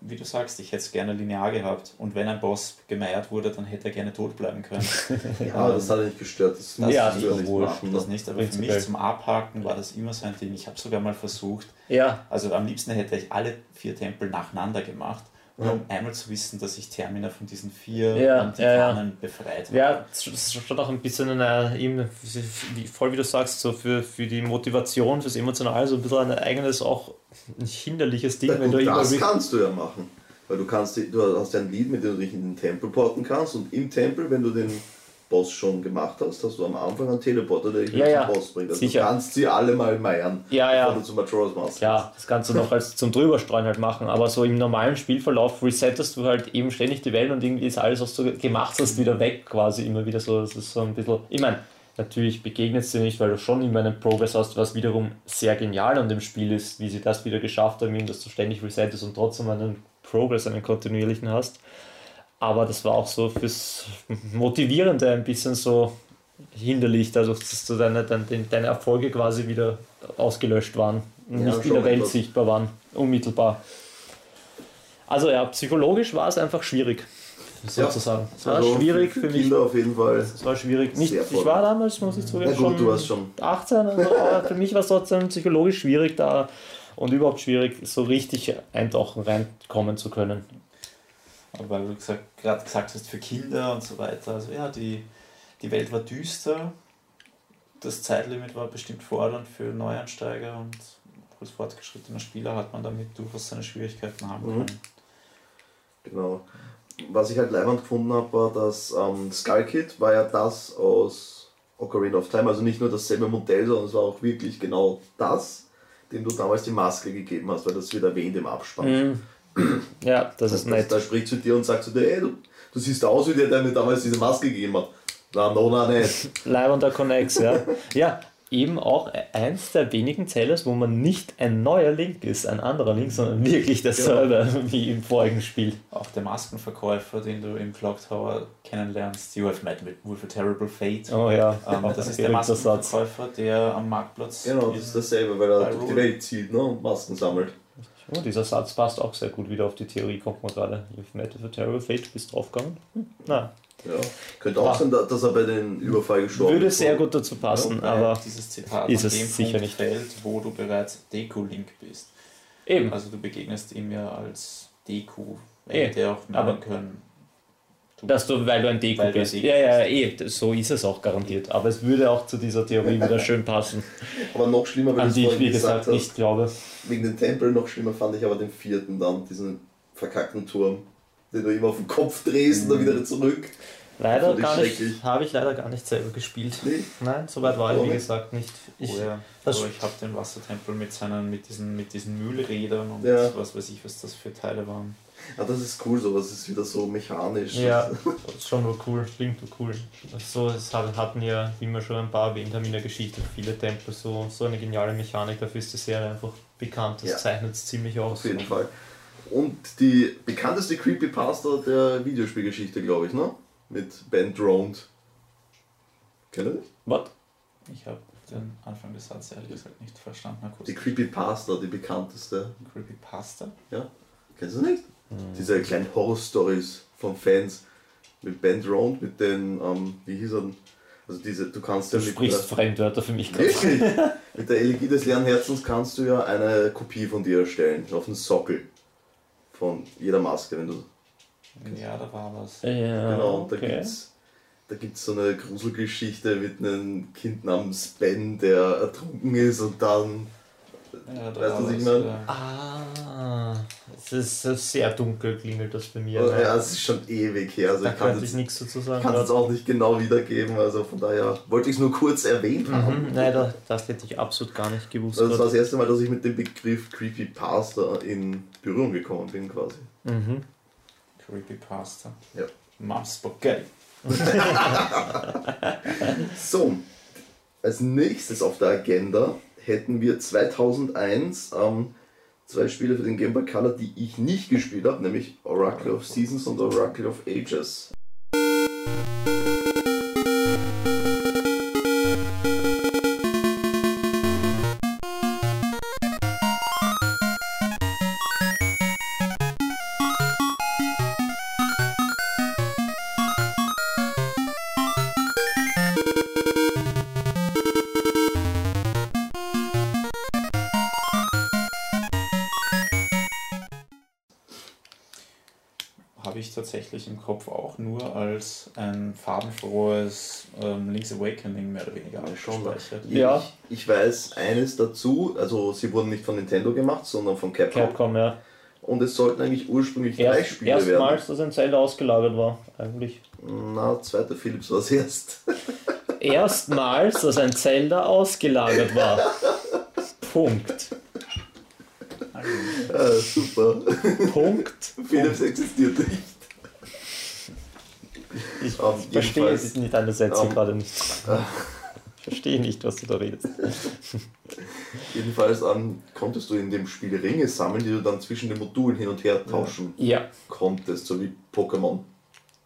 wie du sagst, ich hätte es gerne linear gehabt. Und wenn ein Boss gemeiert wurde, dann hätte er gerne tot bleiben können. Ja, das hat er nicht gestört. Das, Das Ja, nicht, wurscht. machen. das nicht, aber für mich zum Abhaken war das immer so ein Ding. Ich habe sogar mal versucht, Ja, also am liebsten hätte ich alle vier Tempel nacheinander gemacht Nur um einmal zu wissen, dass ich Termina von diesen vier Ja, ähm, ja, befreit habe. Ja, ist schon auch ein bisschen eine, eben, wie, voll wie du sagst, so für, für die Motivation, fürs Emotionale, so ein bisschen ein eigenes, auch ein hinderliches Ding, Ja, wenn du das kannst du ja machen. Weil du kannst, du hast ja ein Lied, mit dem du dich in den Tempel porten kannst und im Tempel, wenn du den Boss schon gemacht hast, hast du am Anfang einen Teleporter, der dich Ja, ja, zum Boss bringt. Also sicher. du kannst sie alle mal meiern, Ja, ja. bevor du zum Majora's Mask Ja, das kannst du noch als zum Drüberstreuen halt machen, aber so im normalen Spielverlauf resettest du halt eben ständig die Welt und irgendwie ist alles, was du gemacht hast, wieder weg quasi immer wieder so. Das ist so ein bisschen, ich meine, natürlich begegnet es dir nicht, weil du schon immer einen Progress hast, was wiederum sehr genial an dem Spiel ist, wie sie das wieder geschafft haben, dass du ständig resettest und trotzdem einen Progress, einen kontinuierlichen hast. Aber das war auch so fürs Motivierende ein bisschen so hinderlich, dadurch, dass du deine, deine, deine Erfolge quasi wieder ausgelöscht waren und Ja, nicht in der Welt etwas. sichtbar waren, unmittelbar. Also ja, psychologisch war es einfach schwierig, sozusagen. Es war Also schwierig für, für, mich. Kinder auf jeden Fall. Es war schwierig. Nicht, ich war damals, muss ich zugeben, gut, schon, schon 18, also, aber für mich war es trotzdem psychologisch schwierig da und überhaupt schwierig, so richtig eintauchen, reinkommen zu können. Aber weil du gesagt, gerade gesagt hast, für Kinder und so weiter. Also ja, die, die Welt war düster. Das Zeitlimit war bestimmt fordernd für Neuansteiger und als fortgeschrittener Spieler hat man damit durchaus seine Schwierigkeiten haben Mhm. können. Genau. Was ich halt leibend gefunden habe, war, dass ähm, Skull Kid war ja das aus Ocarina of Time, also nicht nur dasselbe Modell, sondern es war auch wirklich genau das, dem du damals die Maske gegeben hast, weil das wird erwähnt im Abspann. Ja, das ist nett. Da spricht zu dir und sagt zu dir, ey, du, du siehst aus wie der, der mir damals diese Maske gegeben hat. Na, no, na, nicht. Leibender Connex, ja. Ja, eben auch eins der wenigen Zellers, wo man nicht ein neuer Link ist, ein anderer Link, sondern wirklich derselbe wie im vorigen Spiel. Auch der Maskenverkäufer, den du im Clock Tower kennenlernst, You have met with, with a terrible fate. Oh ja, Ähm, das ist der. Maskenverkäufer, der am Marktplatz Genau, das ist dasselbe, weil er durch die. Welt zieht ne, und Masken sammelt. Oh, dieser Satz passt auch sehr gut wieder auf die Theorie, kommt man gerade. You've met with a terrible fate, bist draufgegangen? Hm, na, Ja. Könnte auch Ah. sein, da- dass er bei den Überfall gestorben würde ist. sehr gut dazu passen, Wobei aber dieses Zitat ist es dem sicher Punkt nicht. fällt, wo du bereits Deku-Link bist. eben. Also du begegnest ihm ja als Deku. Hätte auch aber- meinen können. Dass du, weil du ein Deko Weil bist. Deko Ja, ja, eh, so ist es auch garantiert. Aber es würde auch zu dieser Theorie wieder schön passen, Aber noch schlimmer, an die ich, wie gesagt, nicht glaube. Wegen den Tempel noch schlimmer fand ich aber den vierten dann, diesen verkackten Turm, den du immer auf den Kopf drehst und dann wieder zurück. Leider gar nicht, schrecklich. habe ich leider gar nicht selber gespielt. Nee. Nein, soweit war ich, wie gesagt, nicht. Ich, oh ja, das- aber ich habe den Wassertempel mit seinen, mit diesen, mit diesen Mühlrädern und Ja. was weiß ich, was das für Teile waren. Ah, das ist cool, sowas ist wieder so mechanisch. Ja, das ist schon nur cool, klingt nur cool. So, es hat- hatten ja, wie wir schon ein paar erwähnt haben in der Geschichte, viele Tempel so, so eine geniale Mechanik, dafür ist die Serie einfach bekannt, das Ja. zeichnet es ziemlich aus. Auf jeden Fall. Und die bekannteste Creepypasta der Videospielgeschichte, glaube ich, ne? Mit Ben Droned. Kennt ihr das? Was? Ich habe den Anfang des Satzes ehrlich gesagt nicht verstanden. Na, kurz. Die Creepypasta, die bekannteste. Creepypasta? Kennst du das nicht? Diese kleinen Horror-Stories von Fans mit Ben Droned, mit den, ähm, wie hieß er denn? Also diese, du kannst Du ja mit sprichst der, Fremdwörter für mich gerade. Wirklich? mit der Elegie des leeren Herzens kannst du ja eine Kopie von dir erstellen, auf den Sockel von jeder Maske, wenn du Ja, da war was. Ja, Genau, und da okay. gibt's da gibt's so eine Gruselgeschichte mit einem Kind namens Ben, der ertrunken ist und dann. Ja, da Weißt du, was ich meine? ja. Ah, es ist sehr dunkel, klingelt das bei mir. Ja, ne? es ist schon ewig her, also da ich kann es ich nichts dazu sagen. kann es auch nicht genau wiedergeben, also von daher wollte ich es nur kurz erwähnt haben. Mhm, nein, da- das hätte ich absolut gar nicht gewusst. Also das war das erste Mal, dass ich mit dem Begriff Creepypasta in Berührung gekommen bin quasi. Mhm. Creepypasta. Ja. Mom Spaghetti. So, als nächstes auf der Agenda hätten wir 2001 ähm, zwei Spiele für den Game Boy Color, die ich nicht gespielt habe, nämlich Oracle of Seasons und Oracle of Ages. Als ein farbenfrohes ähm, Link's Awakening mehr oder weniger Ja, schon. abgespeichert. Ich, Ja. ich weiß eines dazu, also sie wurden nicht von Nintendo gemacht, sondern von Capcom. Capcom, ja. Und es sollten eigentlich ursprünglich drei Erst, Spiele werden. erstmals, dass ein Zelda ausgelagert war, eigentlich. Na, zweiter Philips war es erst. Erstmals, dass ein Zelda ausgelagert war. Punkt. Ah, super. Punkt. Philips existiert nicht. Ich Ähm, verstehe jedenfalls- nicht deine Sätze ähm, gerade nicht. Ich verstehe nicht, was du da redest. Jedenfalls ähm, konntest du in dem Spiel Ringe sammeln, die du dann zwischen den Modulen hin und her tauschen Ja, konntest, so wie Pokémon.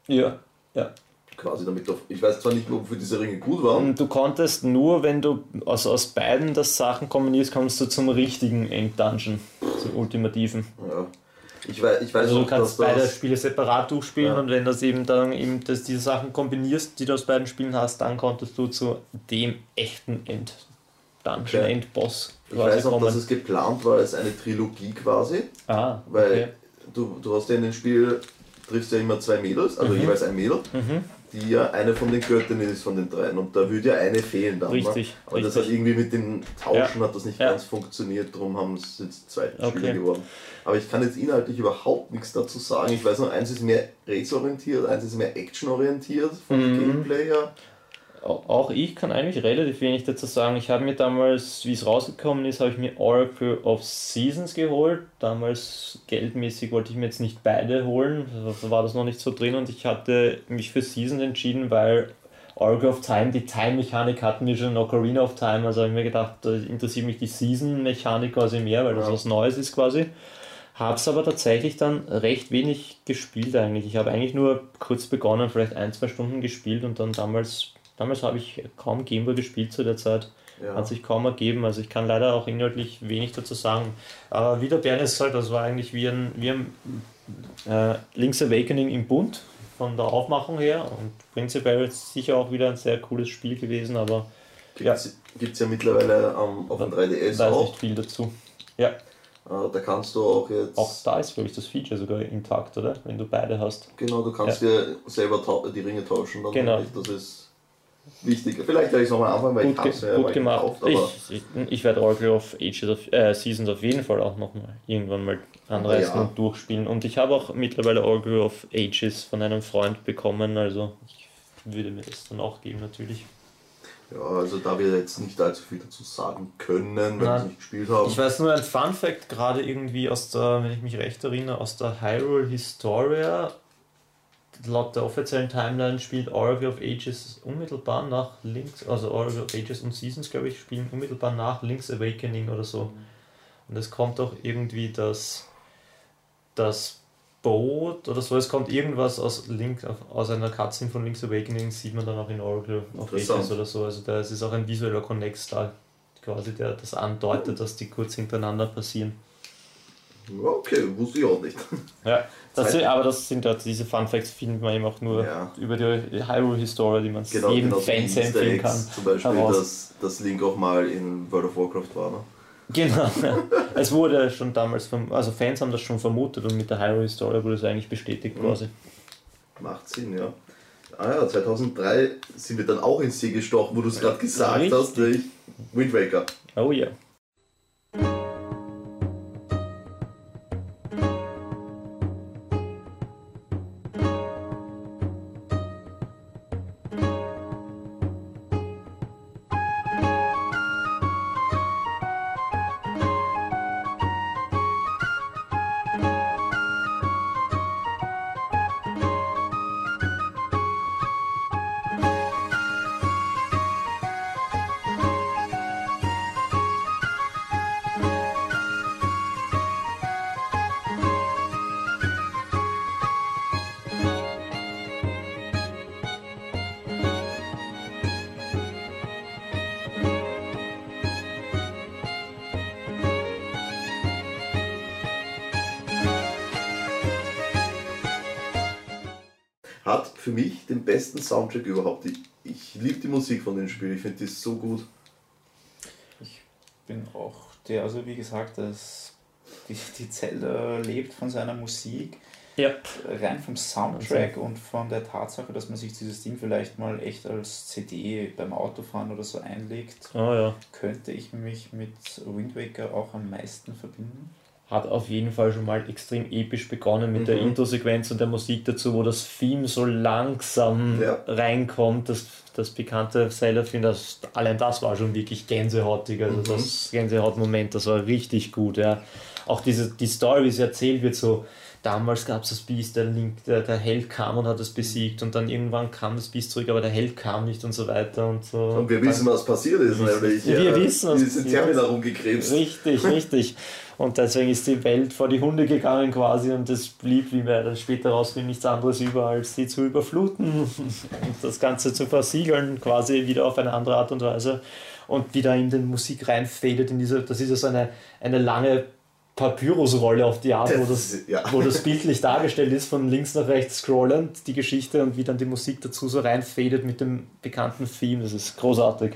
ja, ja. Quasi damit du, ich weiß zwar nicht, wofür diese Ringe gut waren. Und du konntest nur, wenn du aus, aus beiden das Sachen kombinierst, kommst du zum richtigen Enddungeon, zum ultimativen. Ja. Ich weiß, ich weiß Also du noch, kannst beide das, Spiele separat durchspielen Ja. und wenn das eben dann eben dass diese Sachen kombinierst, die du aus beiden Spielen hast, dann konntest du zu dem echten End Dungeon, Okay. Endboss ich weiß noch, dass es geplant war als eine Trilogie quasi, ah, weil okay. du, du hast ja in dem Spiel, triffst ja immer zwei Mädels, also Mhm. jeweils ein Mädel, Mhm. Die ja eine von den Göttinnen ist von den dreien und da würde ja eine fehlen dann. Richtig, Ne? Aber das hat richtig. irgendwie mit den Tauschen hat das nicht Ja. ganz funktioniert, darum haben es jetzt zwei Okay. Spiele geworden. Aber ich kann jetzt inhaltlich überhaupt nichts dazu sagen. Ich weiß noch, eins ist mehr rätselorientiert, eins ist mehr actionorientiert vom Mhm. Gameplay her. Au- Auch ich kann eigentlich relativ wenig dazu sagen. Ich habe mir damals, wie es rausgekommen ist, habe ich mir Oracle of Seasons geholt. Damals geldmäßig wollte ich mir jetzt nicht beide holen, da war das noch nicht so drin und ich hatte mich für Seasons entschieden, weil Oracle of Time, die Time-Mechanik hatten wir schon in Ocarina of Time, also habe ich mir gedacht, da interessiert mich die Season-Mechanik quasi mehr, weil das Ja. was Neues ist quasi. Habe es aber tatsächlich dann recht wenig gespielt eigentlich. Ich habe eigentlich nur kurz begonnen, vielleicht ein, zwei Stunden gespielt und dann damals, damals habe ich kaum Gameboy gespielt zu der Zeit. Ja. Hat sich kaum ergeben. Also ich kann leider auch inhaltlich wenig dazu sagen. Aber wie der Bernd es sagt, das war eigentlich wie ein, wie ein äh, Link's Awakening im Bund von der Aufmachung her und prinzipiell ist sicher auch wieder ein sehr cooles Spiel gewesen, aber ja, Gibt es ja mittlerweile ähm, auf dem 3DS weiß auch. nicht viel dazu. Ja, Äh, da kannst du auch jetzt. auch da ist, glaube ich, das Feature sogar intakt, oder? Wenn du beide hast. Genau, du kannst dir selber die Ringe tauschen. Dann Genau. Das ist wichtig. Vielleicht werde ich es nochmal anfangen, weil Gut, ich habe ge es ja gut gemacht. gekauft. Ich ich, ich werde Oracle of Ages of, äh, Seasons auf jeden Fall auch nochmal irgendwann mal anreißen Ja. und durchspielen. Und ich habe auch mittlerweile Oracle of Ages von einem Freund bekommen, also ich würde mir das dann auch geben natürlich. ja, also da wir jetzt nicht allzu viel dazu sagen können, wenn wir es nicht gespielt haben. Ich weiß nur ein Fun Fact, gerade irgendwie aus der, wenn ich mich recht erinnere, aus der Hyrule Historia. Laut der offiziellen Timeline spielt Oracle of Ages unmittelbar nach Link's, also Oracle of Ages und Seasons, glaube ich, spielen unmittelbar nach Link's Awakening oder so. Und es kommt auch irgendwie das, das Boot oder so, es kommt irgendwas aus Link, aus einer Cutscene von Link's Awakening, sieht man dann auch in Oracle of Ages oder so. Also da es ist auch ein visueller Connex da, quasi der das andeutet, dass die kurz hintereinander passieren. Okay, wusste ich auch nicht. Ja, das sind, aber das sind halt diese Fun Facts, findet man eben auch nur Ja. über die Hyrule Historia, die man Genau, jedem genau so Fan wie sehr Easter empfehlen Eggs kann. Zum Beispiel, heraus. dass, dass Link auch mal in World of Warcraft war. Ne? Genau, ja. es wurde schon damals, also Fans haben das schon vermutet und mit der Hyrule Historia wurde es eigentlich bestätigt Mhm. quasi. Macht Sinn, ja. Ah ja, 2003 sind wir dann auch ins See gestochen, wo du es gerade gesagt Richtig. hast. Wind Waker. Oh ja. Hat den besten Soundtrack überhaupt. Ich, ich liebe die Musik von dem Spiel, ich finde die so gut. Ich bin auch der, also wie gesagt, das, die, die Zelda lebt von seiner Musik. Yep. Rein vom Soundtrack und von der Tatsache, dass man sich dieses Ding vielleicht mal echt als CD beim Autofahren oder so einlegt, Oh ja. könnte ich mich mit Wind Waker auch am meisten verbinden. Hat auf jeden Fall schon mal extrem episch begonnen mit der Mhm. Intro-Sequenz und der Musik dazu, wo das Theme so langsam Ja. reinkommt, das, das bekannte Zelda-Theme, das, allein das war schon wirklich gänsehautig, also Mhm. das Gänsehaut-Moment, das war richtig gut, ja. Auch diese, die Story, wie sie erzählt wird, so damals gab es das Biest, der Link, der, der Held kam und hat es besiegt und dann irgendwann kam das Biest zurück, aber der Held kam nicht und so weiter und so. Und wir wissen, was passiert ist, nämlich. Wir äh, wissen, was passiert Terminal rumgekrebst. Richtig, richtig. Und deswegen ist die Welt vor die Hunde gegangen quasi und es blieb, wie wir dann später rausfinden, nichts anderes über, als sie zu überfluten und das Ganze zu versiegeln, quasi wieder auf eine andere Art und Weise. Und wieder in den Musik reinfadet, in diese, das ist ja so eine, eine lange Papyrusrolle auf die Art, wo das, Das- ja. wo das bildlich dargestellt ist, von links nach rechts scrollend, die Geschichte und wie dann die Musik dazu so reinfadet mit dem bekannten Theme. Das ist großartig.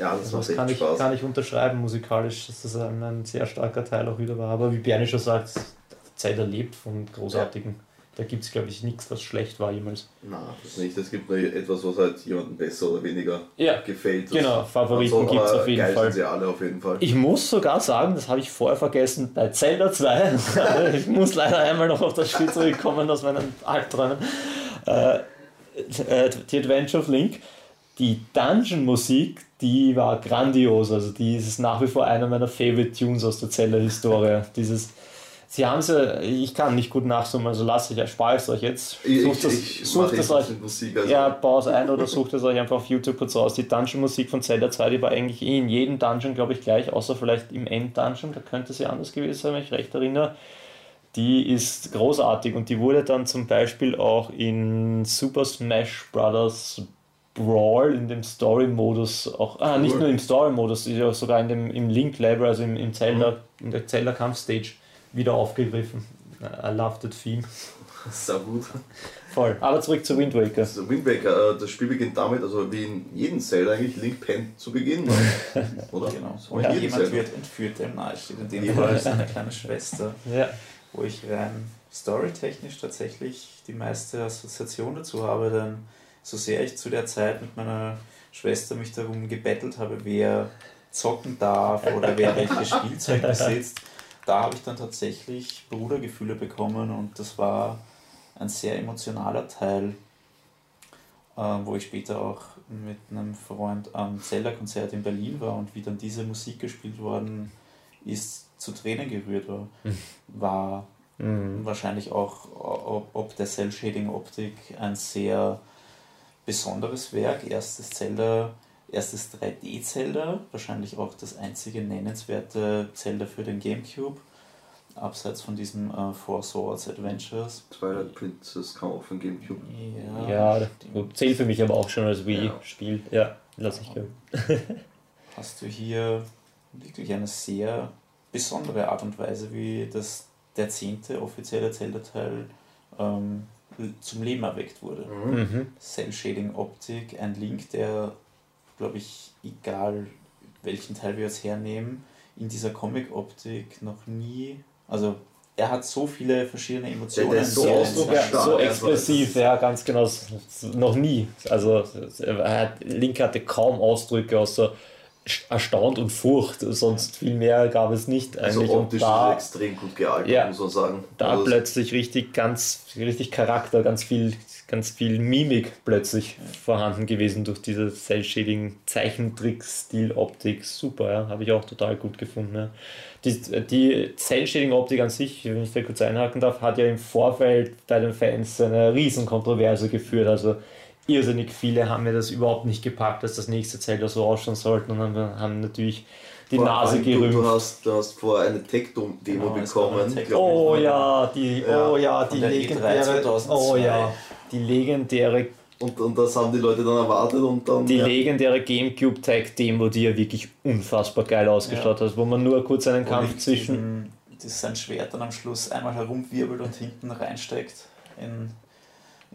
Ja, das Also das kann ich, kann ich unterschreiben musikalisch, dass das ein, ein sehr starker Teil auch wieder war. Aber wie Bernie schon sagt, Zelda lebt von Großartigen. Da gibt es, glaube ich, nichts, was schlecht war jemals. Nein, das nicht. Es gibt nur etwas, was halt jemandem besser oder weniger Ja, gefällt. Genau, Favoriten gibt's aber auf jeden Fall. Sie alle auf jeden Fall. Ich muss sogar sagen, das habe ich vorher vergessen, bei Zelda 2, ich muss leider einmal noch auf das Spiel zurückkommen aus meinen Albträumen, äh, äh, die Adventure of Link, die Dungeon-Musik, die war grandios, also die ist nach wie vor einer meiner Favorite Tunes aus der Zelda-Historie. Dieses, sie haben sie, ich kann nicht gut nachsummen, also lasse ich, erspare es euch jetzt. Sucht ich, das, ich sucht mache es euch Musik. Also, ja, pause ein oder sucht es euch einfach auf YouTube kurz raus. Die Dungeon-Musik von Zelda 2, die war eigentlich eh in jedem Dungeon, glaube ich, gleich, außer vielleicht im End-Dungeon, da könnte sie anders gewesen sein, wenn ich recht erinnere. Die ist großartig und die wurde dann zum Beispiel auch in Super Smash Bros. Brawl in dem Story-Modus auch, ah, nicht nur im Story-Modus, sogar in dem, im Link-Level, also im, im Zelda, in der Zelda-Kampf-Stage wieder aufgegriffen. I love that theme. Sehr gut. Voll. Aber zurück zu Wind Waker. Also Wind Waker, äh, das Spiel beginnt damit, also wie in jedem Zelda eigentlich, Link pennt zu Beginn. Ne? Oder? Genau. So jedem jemand Zelda. wird entführt, dem nahesteht. In dem Ja. Fall ist eine kleine Schwester, Ja. wo ich rein storytechnisch tatsächlich die meiste Assoziation dazu habe, denn so sehr ich zu der Zeit mit meiner Schwester mich darum gebettelt habe, wer zocken darf oder wer welches Spielzeug besitzt, da habe ich dann tatsächlich Brudergefühle bekommen und das war ein sehr emotionaler Teil, äh, wo ich später auch mit einem Freund am Zelda-Konzert in Berlin war und wie dann diese Musik gespielt worden ist, zu Tränen gerührt war. War Mhm. wahrscheinlich auch ob, ob der Cell-Shading-Optik ein sehr besonderes Werk. Erstes Zelda, erstes 3D-Zelda, wahrscheinlich auch das einzige nennenswerte Zelda für den Gamecube, abseits von diesen äh, Four Swords Adventures. Twilight Princess kam auch von Gamecube. Ja, gut, zählt für mich aber auch schon als Wii-Spiel. Ja, lass ich gelten. hast du hier wirklich eine sehr besondere Art und Weise, wie das der zehnte offizielle Zelda-Teil ähm, zum Leben erweckt wurde. Mhm. Cell-Shading-Optik, ein Link, der, glaube ich, egal welchen Teil wir jetzt hernehmen, in dieser Comic-Optik noch nie, also er hat so viele verschiedene Emotionen. Der ist so ausdruck- Ja, so also expressiv, ja, ganz genau. Noch nie. Also, er hat, Link hatte kaum Ausdrücke außer erstaunt und Furcht. Sonst viel mehr gab es nicht Also eigentlich. und optisch da, ist es extrem gut gealtert, Ja. muss man sagen. da also, plötzlich richtig ganz richtig Charakter, ganz viel, ganz viel Mimik plötzlich vorhanden gewesen durch diese Cell-Shading Zeichentrick-Stil-Optik. Super, ja, habe ich auch total gut gefunden. Ja. Die, die Cell-Shading-Optik an sich, wenn ich da kurz einhaken darf, hat ja im Vorfeld bei den Fans eine riesen Kontroverse geführt. Also irrsinnig viele haben mir das überhaupt nicht gepackt, dass das nächste Zelda so ausschauen sollte und haben, haben natürlich die vor Nase allem, du, gerümpft. du, hast, du hast vor eine Tech-Demo Genau, bekommen. Tech-. Oh ja, die, Ja. oh ja, die E3 legendäre, 2002. oh ja, die legendäre, Und, und das haben die Leute dann erwartet und dann. die ja. legendäre GameCube Tag Demo, die ja wirklich unfassbar geil ausgeschaut hat, wo man nur kurz einen wo Kampf zwischen, Das sein Schwert dann am Schluss einmal herumwirbelt und hinten reinsteckt in,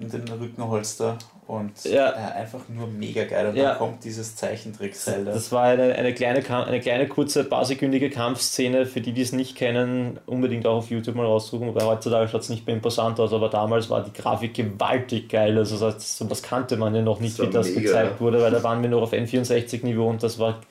in den Rückenholster und Ja. äh, einfach nur mega geil. Und Ja. dann kommt dieses Zeichentrick-Zelda. Das war eine, eine, kleine, eine kleine, kurze, paarsekündige Kampfszene. Für die, die es nicht kennen, unbedingt auch auf YouTube mal raussuchen, weil heutzutage schaut es nicht mehr imposant aus, aber damals war die Grafik gewaltig geil. Also das, das kannte man ja noch nicht, Das wie das mega, gezeigt wurde, weil da waren wir noch auf N64-Niveau und das war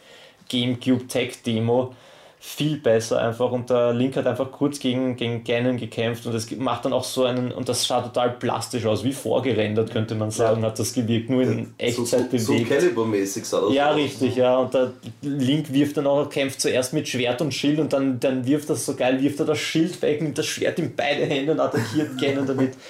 GameCube Tech Demo. Viel besser einfach und der Link hat einfach kurz gegen, gegen Ganon gekämpft und es macht dann auch so einen, und das schaut total plastisch aus, wie vorgerendert könnte man sagen, hat das gewirkt, nur in Echtzeit so, bewegt. so Caliber-mäßig sah das Ja, aus. richtig, ja. Und der Link wirft dann auch, kämpft zuerst mit Schwert und Schild und dann, dann wirft das so geil, wirft er das Schild weg, nimmt das Schwert in beide Hände und attackiert Ganon damit.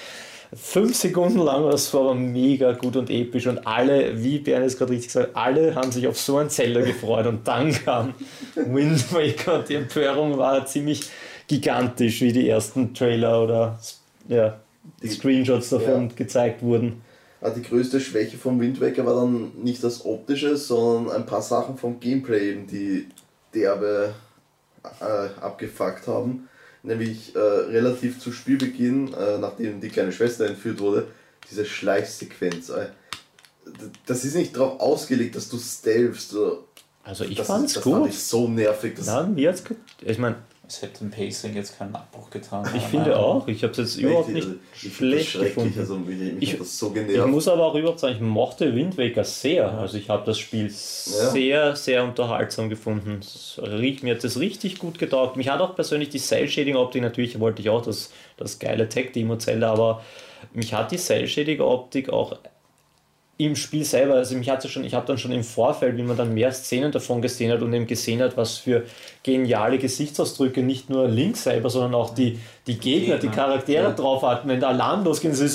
Fünf Sekunden lang, das war aber mega gut und episch und alle, wie Bernd es gerade richtig gesagt hat, alle haben sich auf so ein Zelda gefreut und dann kam Wind Waker und die Empörung war ziemlich gigantisch, wie die ersten Trailer oder ja, Die- Screenshots davon Ja. gezeigt wurden. Ah, die größte Schwäche vom Wind Waker war dann nicht das Optische, sondern ein paar Sachen vom Gameplay, eben, die derbe äh, abgefuckt haben. Nämlich äh, relativ zu Spielbeginn, äh, nachdem die kleine Schwester entführt wurde, diese Schleichsequenz. Äh, das ist nicht darauf ausgelegt, dass du stealthst. Also ich das, fand's das gut. fand ich so nervig. Das, Na, mir hat's gut. Ich meine, Es hätte dem Pacing jetzt keinen Abbruch getan. Ich finde auch. Ich habe es jetzt überhaupt nicht also, ich das schlecht schrecklich, gefunden. Also mich, mich Ich- hat das so Ich muss aber auch überhaupt sagen, ich mochte Wind Waker sehr. Also ich habe das Spiel sehr, sehr unterhaltsam gefunden. Es riecht, mir hat das richtig gut getaugt. Mich hat auch persönlich die Cell-Shading-Optik, natürlich wollte ich auch das, das geile Tech-Demo-Zelda, aber mich hat die Cell-Shading-Optik auch im Spiel selber, also mich hatte schon, ich habe dann schon im Vorfeld, wie man dann mehr Szenen davon gesehen hat und eben gesehen hat, was für geniale Gesichtsausdrücke nicht nur Link selber, sondern auch die, die Gegner, die. Charaktere Ja. drauf hatten, wenn der Alarm losgeht, so,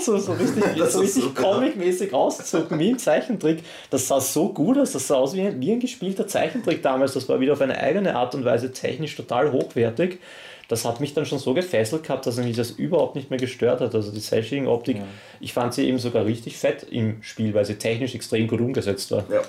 so, so richtig, so richtig so, comic-mäßig rauszucken, wie im Zeichentrick. Das sah so gut aus, das sah aus wie ein, wie ein gespielter Zeichentrick damals, das war wieder auf eine eigene Art und Weise technisch total hochwertig. Das hat mich dann schon so gefesselt gehabt, dass mich das überhaupt nicht mehr gestört hat. Also die Cell-Shading-Optik, Ja. ich fand sie eben sogar richtig fett im Spiel, weil sie technisch extrem gut umgesetzt war ja.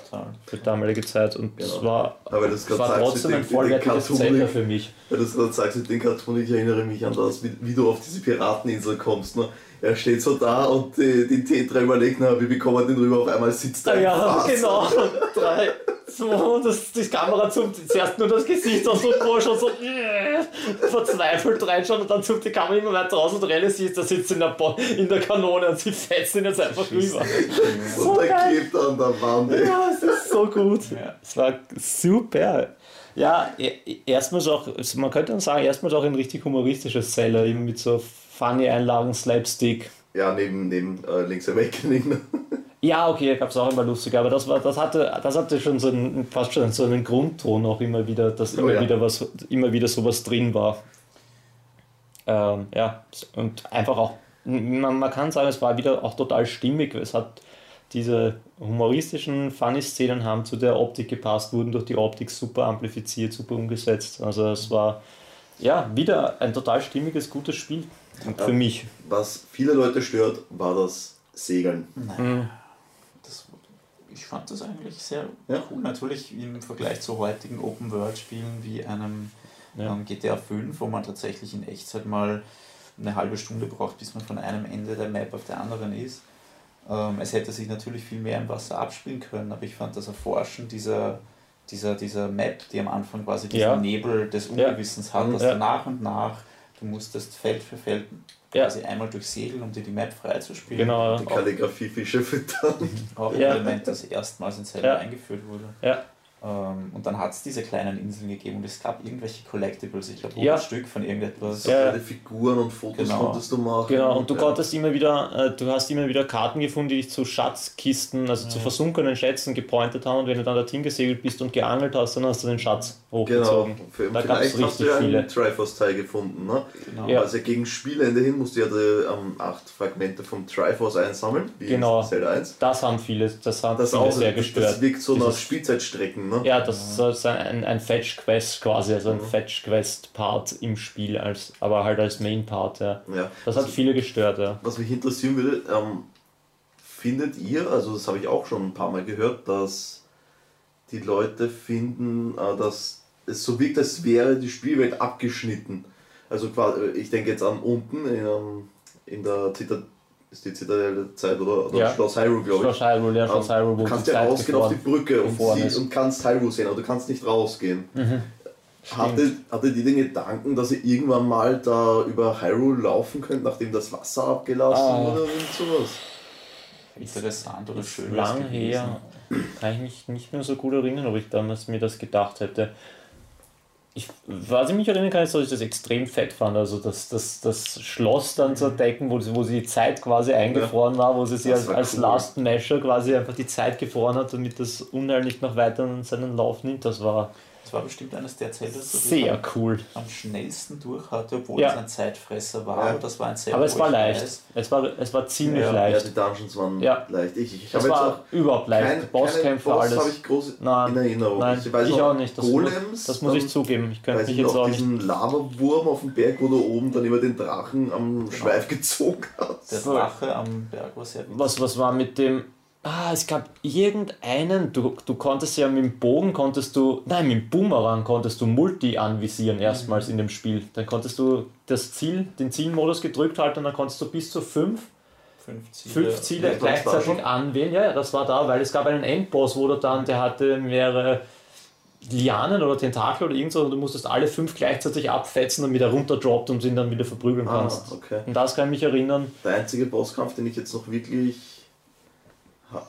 Für damalige Zeit. Und es Genau. war, Aber das es war sagst, trotzdem ein vollwertiges Zelda für mich. Weil du es gerade sagst mit den Cartoon, ich erinnere mich an das, wie, wie du auf diese Pirateninsel kommst. Ne? Er steht so da und die, die T3 überlegt, na, wie bekommen wir den rüber? Auf einmal sitzt er im ja, Fass. genau. Drei, zwei, das, die Kamera zoomt zuerst nur das Gesicht aus und wo schon so äh, verzweifelt reinschauen und dann zoomt die Kamera immer weiter raus und realisierst, da sitzt in der, Bo in der Kanone und sie fetzt ihn jetzt einfach rüber. So Und der geil. klebt an der Wand. ey. Ja, es ist so gut. Ja. Es war super. Ja, e- erstmals auch, man könnte dann sagen, erstmals auch ein richtig humoristisches Zelda, eben mit so funny Einlagen, Slapstick. Ja, neben, neben äh, Link's Awakening. ne? Ja, okay, gab es auch immer lustig, aber das war, das hatte, das hatte schon so einen, fast schon so einen Grundton auch immer wieder, dass Oh immer ja. wieder was, immer wieder sowas drin war. Ähm, ja, und einfach auch, man, man kann sagen, es war wieder auch total stimmig. Es hat diese humoristischen, funny Szenen haben zu der Optik gepasst, wurden durch die Optik super amplifiziert, super umgesetzt. Also es war ja wieder ein total stimmiges, gutes Spiel. Ja. Für mich. Was viele Leute stört, war das Segeln. Mhm. Das, ich fand das eigentlich sehr Ja. cool. Natürlich im Vergleich zu heutigen Open-World-Spielen wie einem Ja. ähm, GTA 5, wo man tatsächlich in Echtzeit mal eine halbe Stunde braucht, bis man von einem Ende der Map auf der anderen ist. Ähm, es hätte sich natürlich viel mehr im Wasser abspielen können, aber ich fand das Erforschen dieser, dieser, dieser Map, die am Anfang quasi diesen Ja. Nebel des Ja. Ungewissens hat, Mhm. dass Ja. du nach und nach, du musstest Feld für Feld Ja. quasi einmal durchsegeln, um dir die Map freizuspielen. Genau. Die Kalligrafie-Fische füttern. Auch ein Ja. Element, das erstmals in Zelda Ja. eingeführt wurde. Ja. Ähm, und dann hat es diese kleinen Inseln gegeben und es gab irgendwelche Collectibles, ich glaube, Ja. ein Stück von irgendetwas. So Ja. Figuren und Fotos Genau. konntest du machen. Genau, und du Ja. konntest immer wieder, äh, du hast immer wieder Karten gefunden, die dich zu Schatzkisten, also zu versunkenen Schätzen gepointet haben und wenn du dann dorthin gesegelt bist und geangelt hast, dann hast du den Schatz Genau, hochgezogen. Für- Da gab's vielleicht hast du richtig ja viele. einen Triforce-Teil gefunden. Ne? Genau. Ja. Also gegen Spielende hin musst du ja die ähm, acht Fragmente vom Triforce einsammeln, wie Genau. in Zelda 1. Das haben viele, das haben Das, viele auch, sehr das, gestört. das wirkt so nach Spielzeitstrecken. Ne? ja, das ist ein, ein Fetch-Quest quasi, also ein Mhm. Fetch-Quest-Part im Spiel, als, aber halt als Main-Part, ja. Ja. Das hat viele gestört, ja. Was mich interessieren würde, ähm, findet ihr, also das habe ich auch schon ein paar Mal gehört, dass die Leute finden, äh, dass es so wirkt, als wäre die Spielwelt abgeschnitten. Also quasi, ich denke jetzt an unten in, ähm, in der Zita ist die Zitadelle der Zeit, oder? oder Ja. Schloss Hyrule, glaube ich. Schloss Hyrule, ja, Schloss Hyrule, wo Du kannst ja rausgehen auf die Brücke und, sie, und kannst Hyrule sehen, aber du kannst nicht rausgehen. Mhm. Hatte, hatte die den Gedanken, dass ihr irgendwann mal da über Hyrule laufen könnt, nachdem das Wasser abgelassen Ah. wurde oder irgend sowas? Interessant oder schön. Lang her. Kann ich mich nicht mehr so gut erinnern, ob ich damals mir das gedacht hätte. Ich, was ich mich erinnern kann, ist, dass ich das extrem fett fand. Also das, das, das Schloss dann zu entdecken, wo, wo sie die Zeit quasi eingefroren war, wo sie sich als, als cool. Last Masher quasi einfach die Zeit gefroren hat, damit das Unheil nicht noch weiter seinen Lauf nimmt. Das war Das war bestimmt eines der Zelda, das ich sehr am, cool. am schnellsten durch hatte, obwohl Ja. es ein Zeitfresser war. Ja. Aber das war ein Zelda, Aber es war ich leicht. weiß, Es war, es war ziemlich Ja, ja, Ja, leicht. die Dungeons waren Ja. leicht. Ich, ich Es habe jetzt auch war überhaupt leicht. kein, keine Bosskämpfe, Boss alles. habe ich groß Nein, in Erinnerung. Nein, ich weiß ich noch, auch nicht. Das, Golems, das muss ich dann zugeben. Ich könnte mich ich jetzt auch nicht. diesen Lavawurm auf dem Berg, wo du oben dann immer den Drachen am Schweif gezogen hast. der. Drache am Berg war sehr witzig. Was, was war mit dem. Ah, es gab irgendeinen, du, du konntest ja mit dem Bogen konntest du, nein, mit dem Boomerang konntest du Multi anvisieren erstmals in dem Spiel. Dann konntest du das Ziel, den Zielmodus gedrückt halten und dann konntest du bis zu fünf, Fünf Ziele. fünf Ziele Ja, gleichzeitig anwählen. Ja, ja, das war da, weil es gab einen Endboss, wo du dann, der hatte mehrere Lianen oder Tentakel oder irgend so und du musstest alle fünf gleichzeitig abfetzen, damit er runterdroppt und ihn dann wieder verprügeln Ah, kannst. okay. Und das kann ich mich erinnern. Der einzige Bosskampf, den ich jetzt noch wirklich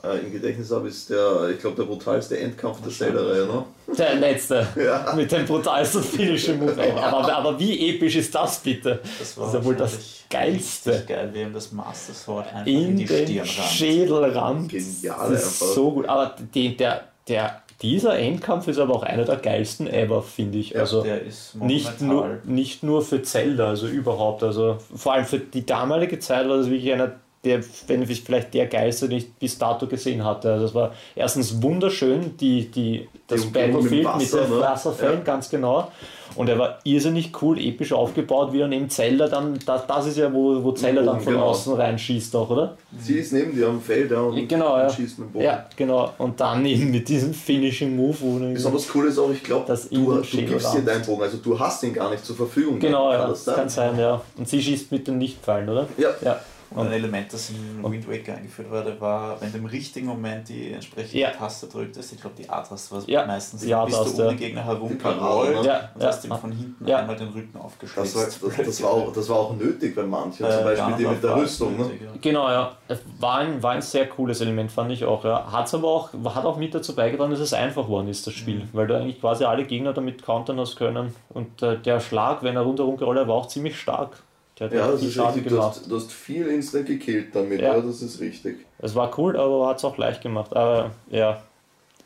äh, im Gedächtnis habe, ist der, ich glaube, der brutalste Endkampf der Zelda-Reihe, ne? Der letzte. Ja. Mit dem brutalsten Finishing Move ever. Aber, aber wie episch ist das bitte? Das war Das ist ja wohl das Geilste. geil, wie ihm das Master Sword einfach In, in, die den Stirn rammt. Schädel rammt. Genial Das ist einfach. so gut. Aber die, der, der, dieser Endkampf ist aber auch einer der geilsten ever, finde ich. Ja, also Der ist nicht nur, monumental. nicht nur für Zelda, also überhaupt. Also vor allem für die damalige Zeit war das wirklich einer der, wenn vielleicht der geilste, den ich bis dato gesehen hatte. Also es war erstens wunderschön, die, die, das mit Battlefield mit, Wasser, den ne? Wasserfällen, Ja. ganz genau. Und er war irrsinnig cool, episch aufgebaut, wie dann eben Zelda dann, das, das ist ja, wo, wo Zelda dann von Genau. außen reinschießt auch, oder? Sie ist neben dir am Feld ja, und, Genau, ja. schießt mit dem Bogen. Ja, genau. Und dann eben mit diesem Finishing Move, wo Besonders cool ist auch, ich glaube, Das du, du gibst dir deinen Bogen, also du hast ihn gar nicht zur Verfügung. Genau, Kann ja, das das kann sein, ja. Und sie schießt mit den Nichtpfeilen, oder? Ja. Ja. Und ein Element, das in Wind Waker eingeführt wurde, war, wenn du im richtigen Moment die entsprechende Ja. Taste drücktest, ich glaube die A-Taste war Ja, meistens, die bist du um den Gegner herum Die Parade, gerollt ne? Ja, und ja. hast ihm von hinten Ja. einmal den Rücken aufgeschlitzt. Das war, das, das, war auch, das war auch nötig bei manchen, zum Äh, Beispiel die mit der Rüstung. Ne? nötig, ja. Genau, ja. War ein, war ein sehr cooles Element, fand ich auch. Ja. Hat's aber auch, hat auch mit dazu beigetragen, dass es einfach geworden ist, das Spiel. Weil du eigentlich quasi alle Gegner damit countern hast können. Und äh, der Schlag, wenn er rundherum gerollt hat, war auch ziemlich stark. Der hat Ja, das viel ist Schaden richtig. Du gemacht. hast, du hast viel instant gekillt damit, Ja. ja. das ist richtig. Es war cool, aber hat es auch leicht gemacht. Aber ja,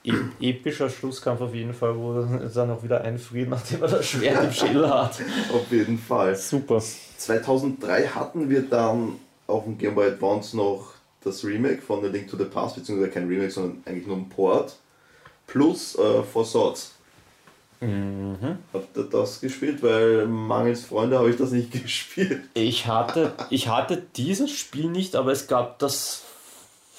e epischer Schlusskampf auf jeden Fall, wo er dann auch wieder einfriert, nachdem er das Schwert im Schädel hat. Auf jeden Fall. Super. 2003 hatten wir dann auf dem Game Boy Advance noch das Remake von The Link to the Past, beziehungsweise kein Remake, sondern eigentlich nur ein Port, plus äh, Four Swords. Mhm. Habt ihr das gespielt? Weil mangels Freunde habe ich das nicht gespielt. Ich hatte, ich hatte dieses Spiel nicht, aber es gab das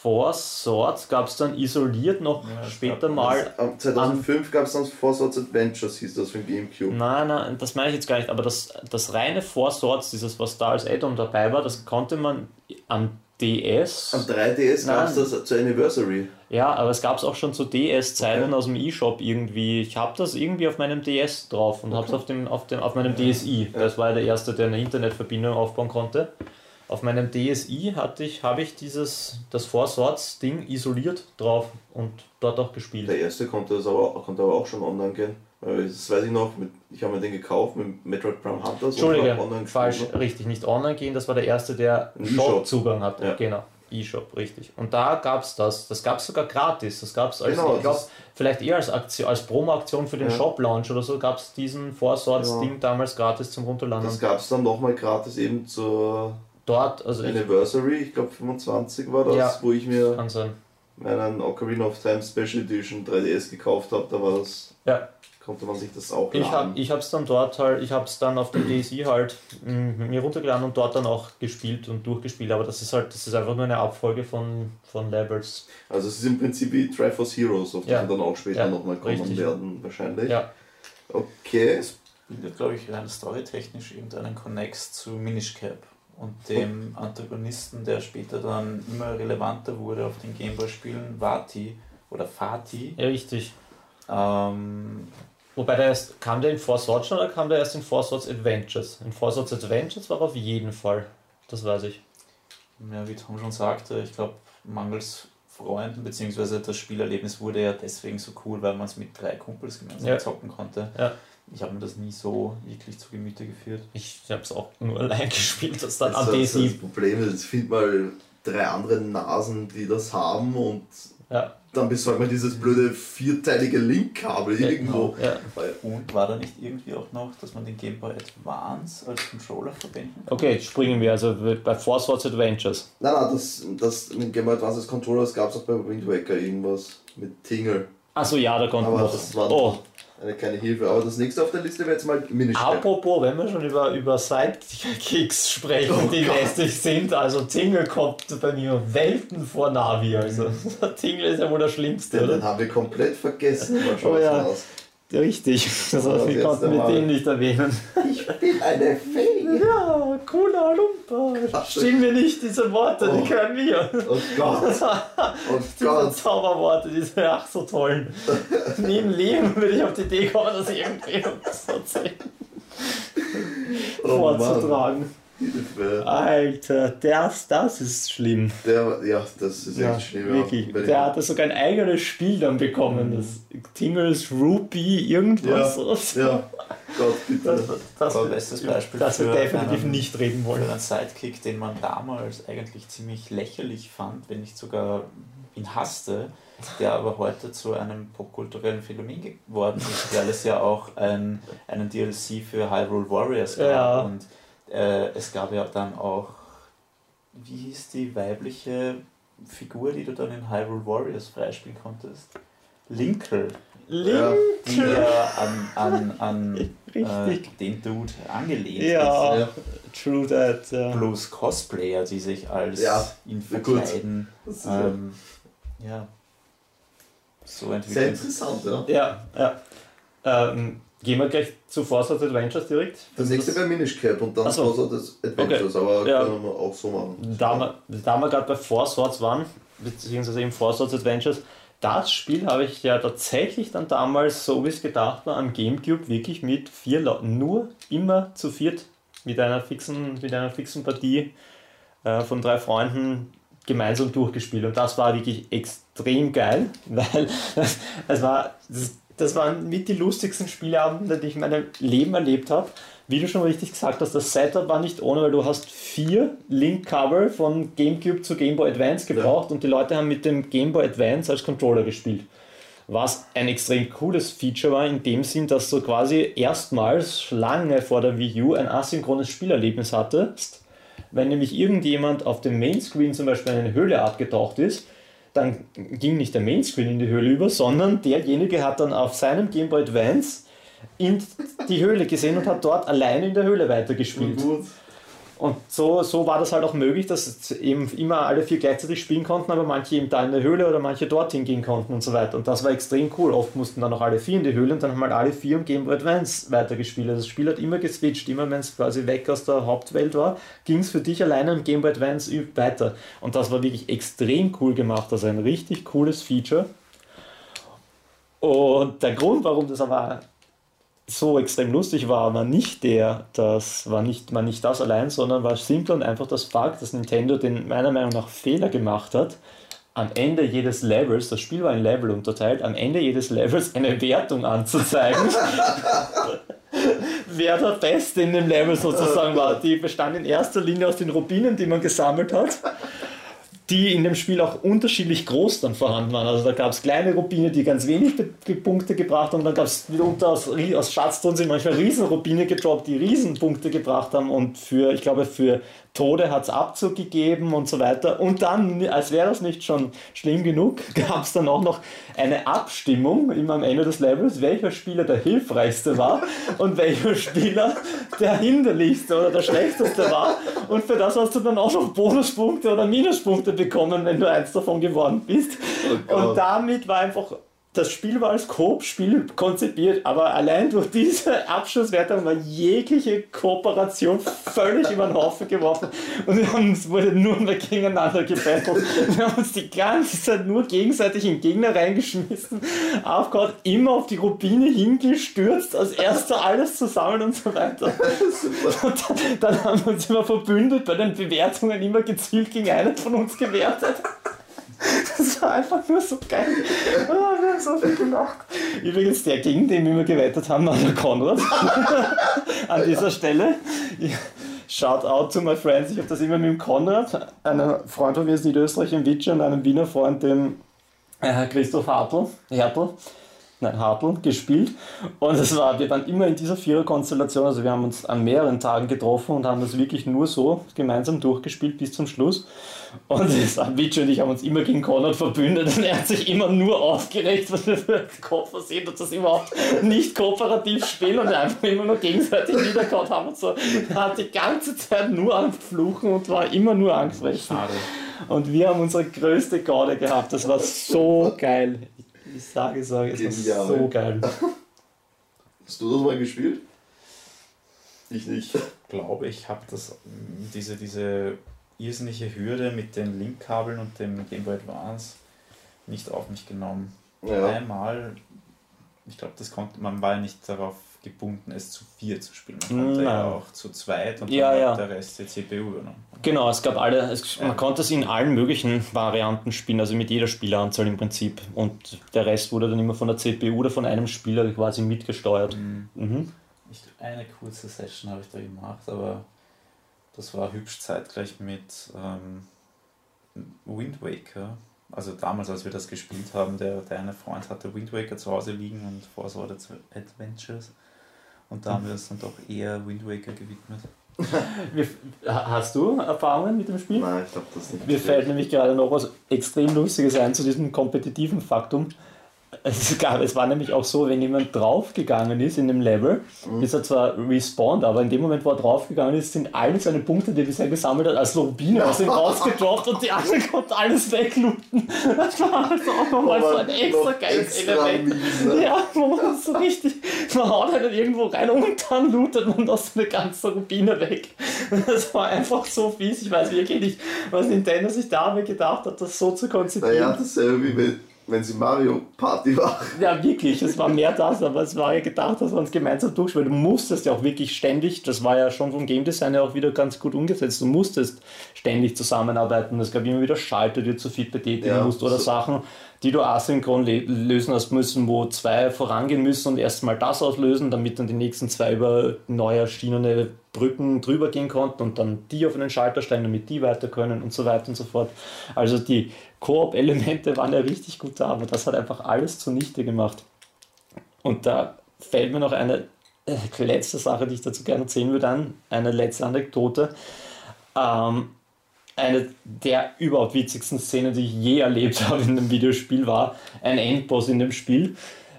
Four Swords, gab es dann isoliert noch Ja, später mal. Am 2005 gab es dann Four Swords Adventures, hieß das für den Gamecube. Nein, nein, das meine ich jetzt gar nicht, aber das, das reine Four Swords, dieses, was da als Add-on dabei war, das konnte man am DS. Am 3DS gab es das zur Anniversary. Ja, aber es gab es auch schon zu DS-Zeiten Okay. aus dem E-Shop irgendwie. Ich habe das irgendwie auf meinem DS drauf und habe es auf, dem, auf, dem, auf meinem DSi. Das war ja der erste, der eine Internetverbindung aufbauen konnte. Auf meinem DSi hatte ich, habe ich dieses, das Four Swords Ding isoliert drauf und dort auch gespielt. Der erste konnte, das aber, konnte aber auch schon online gehen. Weil Das weiß ich noch, mit, ich habe mir den gekauft mit Metroid Prime Hunters. Entschuldige, online falsch, gespielt, richtig, nicht online gehen, das war der erste, der E-Shop. Shop-Zugang hatte. Ja. Genau, E-Shop, richtig. Und da gab es das, das gab es sogar gratis, das gab es als, Genau, ich glaube, vielleicht eher als Aktion, als Promo-Aktion für den Ja. Shop-Launch oder so, gab es diesen Four Swords-Ding damals gratis zum Runterladen. Das gab es dann nochmal gratis eben zur dort, also ich, Anniversary, ich glaube 25 war das, Ja. wo ich mir meinen Ocarina of Time Special Edition 3DS gekauft habe, da war das, Ja, konnte man sich das auch ich habe laden. ich hab's dann dort halt, ich habe es dann auf dem DSi halt mh, mir runtergeladen und dort dann auch gespielt und durchgespielt, aber das ist halt, das ist einfach nur eine Abfolge von, von Levels. Also es ist im Prinzip wie Triforce Heroes, auf die Ja. wir dann auch später Ja, nochmal kommen richtig. werden, wahrscheinlich. Ja, Okay. bildet, glaube ich, rein storytechnisch irgendeinen Connex zu Minish Cap. und dem Antagonisten, der später dann immer relevanter wurde auf den Gameboy-Spielen, Vati oder Fati. Ja, richtig. Ähm, Wobei der erst, kam der in Force Watch schon oder kam der erst in Force Watch Adventures? In Force Watch Adventures war er auf jeden Fall. Das weiß ich. ja, wie Tom schon sagte, ich glaube, mangels Freunden, beziehungsweise das Spielerlebnis wurde ja deswegen so cool, weil man es mit drei Kumpels gemeinsam Ja. zocken konnte. Ja. Ich habe mir das nie so wirklich zu Gemüte geführt. Ich habe es auch nur allein gespielt, das dann am ist das D7. Problem ist, jetzt find mal drei andere Nasen, die das haben und Ja, dann besorgt man dieses blöde vierteilige Link-Kabel Ja, irgendwo. ja. Und war da nicht irgendwie auch noch, dass man den Game Boy Advance als Controller verwenden kann? Okay, jetzt springen wir also bei Force Watch Adventures. Nein, nein, das, das mit Game Boy Advance als Controllers gab es auch bei Wind Waker irgendwas mit Tingle. Achso, ja, da konnten wir. das war Oh, eine kleine Hilfe. Aber das nächste auf der Liste wäre jetzt mal Minispiel. apropos, wenn wir schon über, über Sidekicks sprechen, Oh die Gott. lästig sind, also Tingle kommt bei mir Welten vor Navi. Also Tingle ist ja wohl das Schlimmste, Den, den haben wir komplett vergessen. Oh ja. was aus. Richtig, das wir jetzt konnten mit dem nicht erwähnen. Ich bin eine Fee. Ja, cooler Lumpa. Stimmen wir nicht diese Worte, Oh. die können wir. Oh Gott, oh Diese Gott. Zauberworte, diese ach so tollen. Neben Leben würde ich auf die Idee kommen, das irgendwie so. Oh vorzutragen. Hilfe. Alter, das, das ist schlimm. Der, ja, das ist Ja, echt schlimm. wirklich. Ja. Der hatte sogar ein eigenes Spiel dann bekommen. Das Tingles Rupee irgendwas. Ja, so. ja, Gott, bitte. Das, das, Aber bestes Beispiel das wir definitiv einen- nicht reden wollen. Für einen Sidekick, den man damals eigentlich ziemlich lächerlich fand, wenn nicht sogar ihn hasste, der aber heute zu einem popkulturellen Phänomen geworden ist, weil es ja auch ein, einen DLC für Hyrule Warriors gab. Ja. Und äh, es gab ja dann auch, wie hieß die weibliche Figur, die du dann in Hyrule Warriors freispielen konntest? Ja. die ja an, an, an äh, Richtig. den Dude angelehnt Ja. ist. Ja. True that. Ja. Plus Cosplayer, die sich als Ja, ihn verkleiden. Das ist ja Ähm, ja. So sehr entwickelt. interessant, ja. Ja, ja. Ähm, gehen wir gleich zu Out Adventures direkt. Das nächste wäre Minish Cap und dann Ach so. Forza Adventures, aber Ja. können wir auch so machen. Da wir, da wir gerade bei Force Swords waren, beziehungsweise eben Force Swords Adventures, das Spiel habe ich ja tatsächlich dann damals, so wie es gedacht war, am Gamecube wirklich mit vier Leuten, nur immer zu viert, mit einer fixen, mit einer fixen Partie äh, von drei Freunden gemeinsam durchgespielt. Und das war wirklich extrem geil, weil das war, das, das waren mit die lustigsten Spieleabende, die ich in meinem Leben erlebt habe. Wie du schon richtig gesagt hast, das Setup war nicht ohne, weil du hast vier Link-Cover von GameCube zu Game Boy Advance gebraucht und die Leute haben mit dem Game Boy Advance als Controller gespielt. Was ein extrem cooles Feature war, in dem Sinn, dass du quasi erstmals lange vor der Wii U ein asynchrones Spielerlebnis hattest. Wenn nämlich irgendjemand auf dem Mainscreen zum Beispiel in eine Höhle abgetaucht ist, dann ging nicht der Mainscreen in die Höhle über, sondern derjenige hat dann auf seinem Game Boy Advance in die Höhle gesehen und hat dort alleine in der Höhle weitergespielt. Gut. Und so, so war das halt auch möglich, dass eben immer alle vier gleichzeitig spielen konnten, aber manche eben da in der Höhle oder manche dorthin gehen konnten und so weiter. Und das war extrem cool. Oft mussten dann auch alle vier in die Höhle und dann haben halt alle vier im Game Boy Advance weitergespielt. Also das Spiel hat immer geswitcht, immer wenn es quasi weg aus der Hauptwelt war, ging es für dich alleine im Game Boy Advance weiter. Und das war wirklich extrem cool gemacht. Also ein richtig cooles Feature. Und der Grund, warum das aber so extrem lustig war, war nicht der, das war nicht, war nicht das allein, sondern war simpel und einfach das Fakt, dass Nintendo den meiner Meinung nach Fehler gemacht hat, am Ende jedes Levels, das Spiel war in Level unterteilt, am Ende jedes Levels eine Wertung anzuzeigen. Wer der Beste in dem Level sozusagen war. Die bestand in erster Linie aus den Rubinen, die man gesammelt hat die in dem Spiel auch unterschiedlich groß dann vorhanden waren. Also da gab es kleine Rubine, die ganz wenig Punkte gebracht haben, dann gab es mitunter aus, aus Schatztruhen sind manchmal Riesenrubine gedroppt, die Riesenpunkte gebracht haben und für, ich glaube, für Tode hat es Abzug gegeben und so weiter. Und dann, als wäre das nicht schon schlimm genug, gab es dann auch noch eine Abstimmung immer am Ende des Levels, welcher Spieler der hilfreichste war und welcher Spieler der hinderlichste oder der schlechteste war. Und für das hast du dann auch noch Bonuspunkte oder Minuspunkte bekommen, wenn du eins davon geworden bist. Oh. Und damit war einfach das Spiel war als Coop-Spiel konzipiert, aber allein durch diese Abschlusswertung war jegliche Kooperation völlig über den Haufen geworfen und wir haben uns wurde nur mehr gegeneinander gebettelt. Wir haben uns die ganze Zeit nur gegenseitig in Gegner reingeschmissen, aufgehauen, immer auf die Rubine hingestürzt, als erster alles zusammen und so weiter. Und dann, dann haben wir uns immer verbündet, bei den Bewertungen immer gezielt gegen einen von uns gewertet. Das war einfach nur so geil. Oh, wir haben so viel gelacht. Übrigens, der, gegen den wir gewettet haben, war der Konrad. An dieser Stelle. Shout out to my friends. Ich habe das immer mit dem Konrad, einem Freund von mir aus Niederösterreich in Witsche und einem Wiener Freund, dem äh, Christoph Hartl, Hertl, nein, Hartl, gespielt. Und es war, wir waren immer in dieser Viererkonstellation, also wir haben uns an mehreren Tagen getroffen und haben das wirklich nur so gemeinsam durchgespielt bis zum Schluss. Und Witsch und ich haben uns immer gegen Konrad verbündet und er hat sich immer nur aufgeregt, was wir für Koffer sehen und das überhaupt nicht kooperativ spielen und einfach immer nur gegenseitig wiedergehauen haben und so. Er hat die ganze Zeit nur am Fluchen und war immer nur angefressen. Schade. Und wir haben unsere größte Garde gehabt. Das war so geil. Ich sage, sage, es war Genial. so geil. Hast du das mal gespielt? Ich nicht. glaube, ich habe das diese, diese irrsinnige Hürde mit den Linkkabeln und dem Game Boy Advance nicht auf mich genommen. Ja. Einmal, ich glaube, das konnte, man war ja nicht darauf gebunden, es zu vier zu spielen. Man konnte ja Nein. auch zu zweit und Ja, dann ja. hat der Rest die CPU übernommen. Genau, es gab alle, es, man konnte es in allen möglichen Varianten spielen, also mit jeder Spieleranzahl im Prinzip. Und der Rest wurde dann immer von der CPU oder von einem Spieler quasi mitgesteuert. Mhm. Ich, eine kurze Session habe ich da gemacht, aber das war hübsch zeitgleich mit ähm, Wind Waker. Also damals, als wir das gespielt haben, der, der eine Freund hatte Wind Waker zu Hause liegen und Force Order Adventures. Und da haben wir uns dann doch eher Wind Waker gewidmet. Hast du Erfahrungen mit dem Spiel? Nein, ich glaube das nicht. Mir fällt nämlich gerade noch was extrem Lustiges ein zu diesem kompetitiven Faktum. Es, gab, es war nämlich auch so, wenn jemand draufgegangen ist in dem Level, ist er zwar respawned, aber in dem Moment, wo er draufgegangen ist, sind alle seine Punkte, die er bisher gesammelt hat, als Rubine aus ihm rausgedroppt und die anderen konnten alles weglooten. Das war also auch nochmal so ein extra geiles Element. mies, ne? Ja, wo man so richtig, man haut halt irgendwo rein und dann lootet man das eine ganze Rubine weg. Das war einfach so fies. Ich weiß wirklich nicht, was Nintendo sich dabei gedacht hat, das so zu konzipieren. Naja, dasselbe wie wenn, wenn sie Mario Party machen. Ja, wirklich, es war mehr das, aber es war ja gedacht, dass wir uns gemeinsam durchspielen. Du musstest ja auch wirklich ständig, das war ja schon vom Game Design ja auch wieder ganz gut umgesetzt, du musstest ständig zusammenarbeiten. Es gab immer wieder Schalter, die du zu viel betätigen Ja, musst oder so- Sachen, die du asynchron lösen hast müssen, wo zwei vorangehen müssen und erstmal das auslösen, damit dann die nächsten zwei über neu erschienene Brücken drüber gehen konnten und dann die auf einen Schalter stellen, damit die weiter können und so weiter und so fort. Also die Koop-Elemente waren ja richtig gut da, aber das hat einfach alles zunichte gemacht. Und da fällt mir noch eine äh, letzte Sache, die ich dazu gerne erzählen würde, an. Eine letzte Anekdote. Ähm, eine der überhaupt witzigsten Szenen, die ich je erlebt habe in einem Videospiel, war ein Endboss in dem Spiel,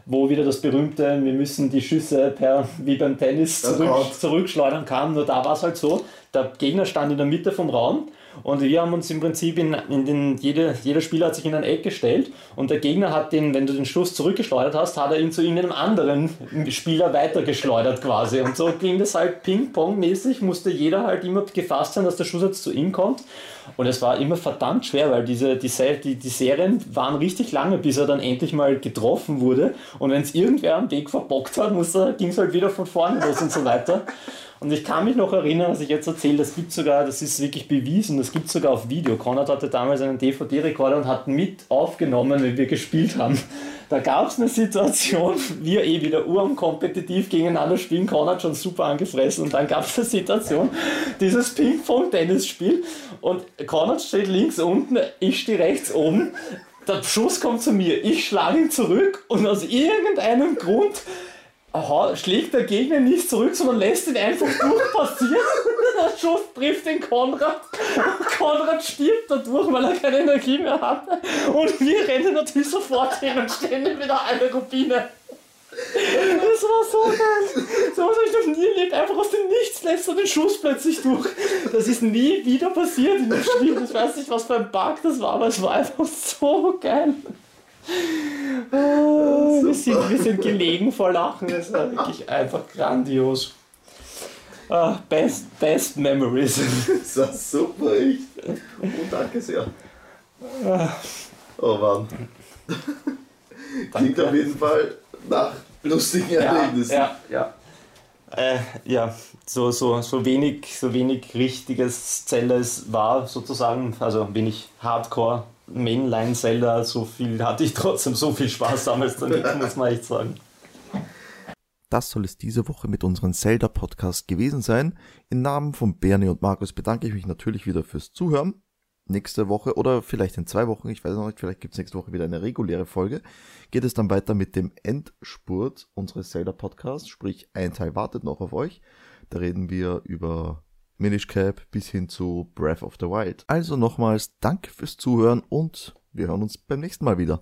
wo wieder das berühmte, wir müssen die Schüsse per, wie beim Tennis Oh zurück, zurückschleudern kam. Nur da war es halt so, der Gegner stand in der Mitte vom Raum und wir haben uns im Prinzip in, in den, jede, jeder Spieler hat sich in ein Eck gestellt und der Gegner hat den, wenn du den Schuss zurückgeschleudert hast, hat er ihn zu irgendeinem anderen Spieler weitergeschleudert quasi. Und so ging das halt Ping-Pong-mäßig, musste jeder halt immer gefasst sein, dass der Schuss jetzt zu ihm kommt. Und es war immer verdammt schwer, weil diese, die, die, die Serien waren richtig lange, bis er dann endlich mal getroffen wurde. Und wenn es irgendwer am Weg verbockt hat, ging es halt wieder von vorne los und so weiter. Und ich kann mich noch erinnern, was ich jetzt erzähle, das gibt sogar, das ist wirklich bewiesen, das gibt sogar auf Video. Konrad hatte damals einen DVD-Rekorder und hat mit aufgenommen, wie wir gespielt haben. Da gab es eine Situation, wir eh wieder urkompetitiv gegeneinander spielen, Konrad schon super angefressen und dann gab es eine Situation, dieses Ping-Pong-Tennis-Spiel und Konrad steht links unten, ich stehe rechts oben, der Schuss kommt zu mir, ich schlage ihn zurück und aus irgendeinem Grund Aha, schlägt der Gegner nicht zurück, sondern lässt ihn einfach durchpassieren. Der Schuss trifft den Konrad. Konrad stirbt dadurch, weil er keine Energie mehr hatte. Und wir rennen natürlich sofort hin und stellen ihm wieder eine Rubine. Das war so geil. So was habe ich noch nie erlebt. Einfach aus dem Nichts lässt er den Schuss plötzlich durch. Das ist nie wieder passiert in dem Spiel. Ich weiß nicht, was für ein Bug das war, aber es war einfach so geil. Oh, wir, sind, wir sind gelegen vor Lachen. Es war wirklich einfach grandios. Ah, best, best Memories. Das war super, echt. Oh, danke sehr. Oh Mann. Klingt auf jeden Fall nach lustigen Erlebnissen. Ja, ja. Äh, ja, so, so, so, wenig, so wenig richtiges Zelda es war, sozusagen, also wenig Hardcore Mainline Zelda, so viel hatte ich trotzdem so viel Spaß damals damit, muss man echt sagen. Das soll es diese Woche mit unserem Zelda-Podcast gewesen sein. Im Namen von Bernie und Markus bedanke ich mich natürlich wieder fürs Zuhören. Nächste Woche oder vielleicht in zwei Wochen, ich weiß noch nicht, vielleicht gibt es nächste Woche wieder eine reguläre Folge, geht es dann weiter mit dem Endspurt unseres Zelda-Podcasts, sprich ein Teil wartet noch auf euch. Da reden wir über Minish Cap bis hin zu Breath of the Wild. Also nochmals danke fürs Zuhören und wir hören uns beim nächsten Mal wieder.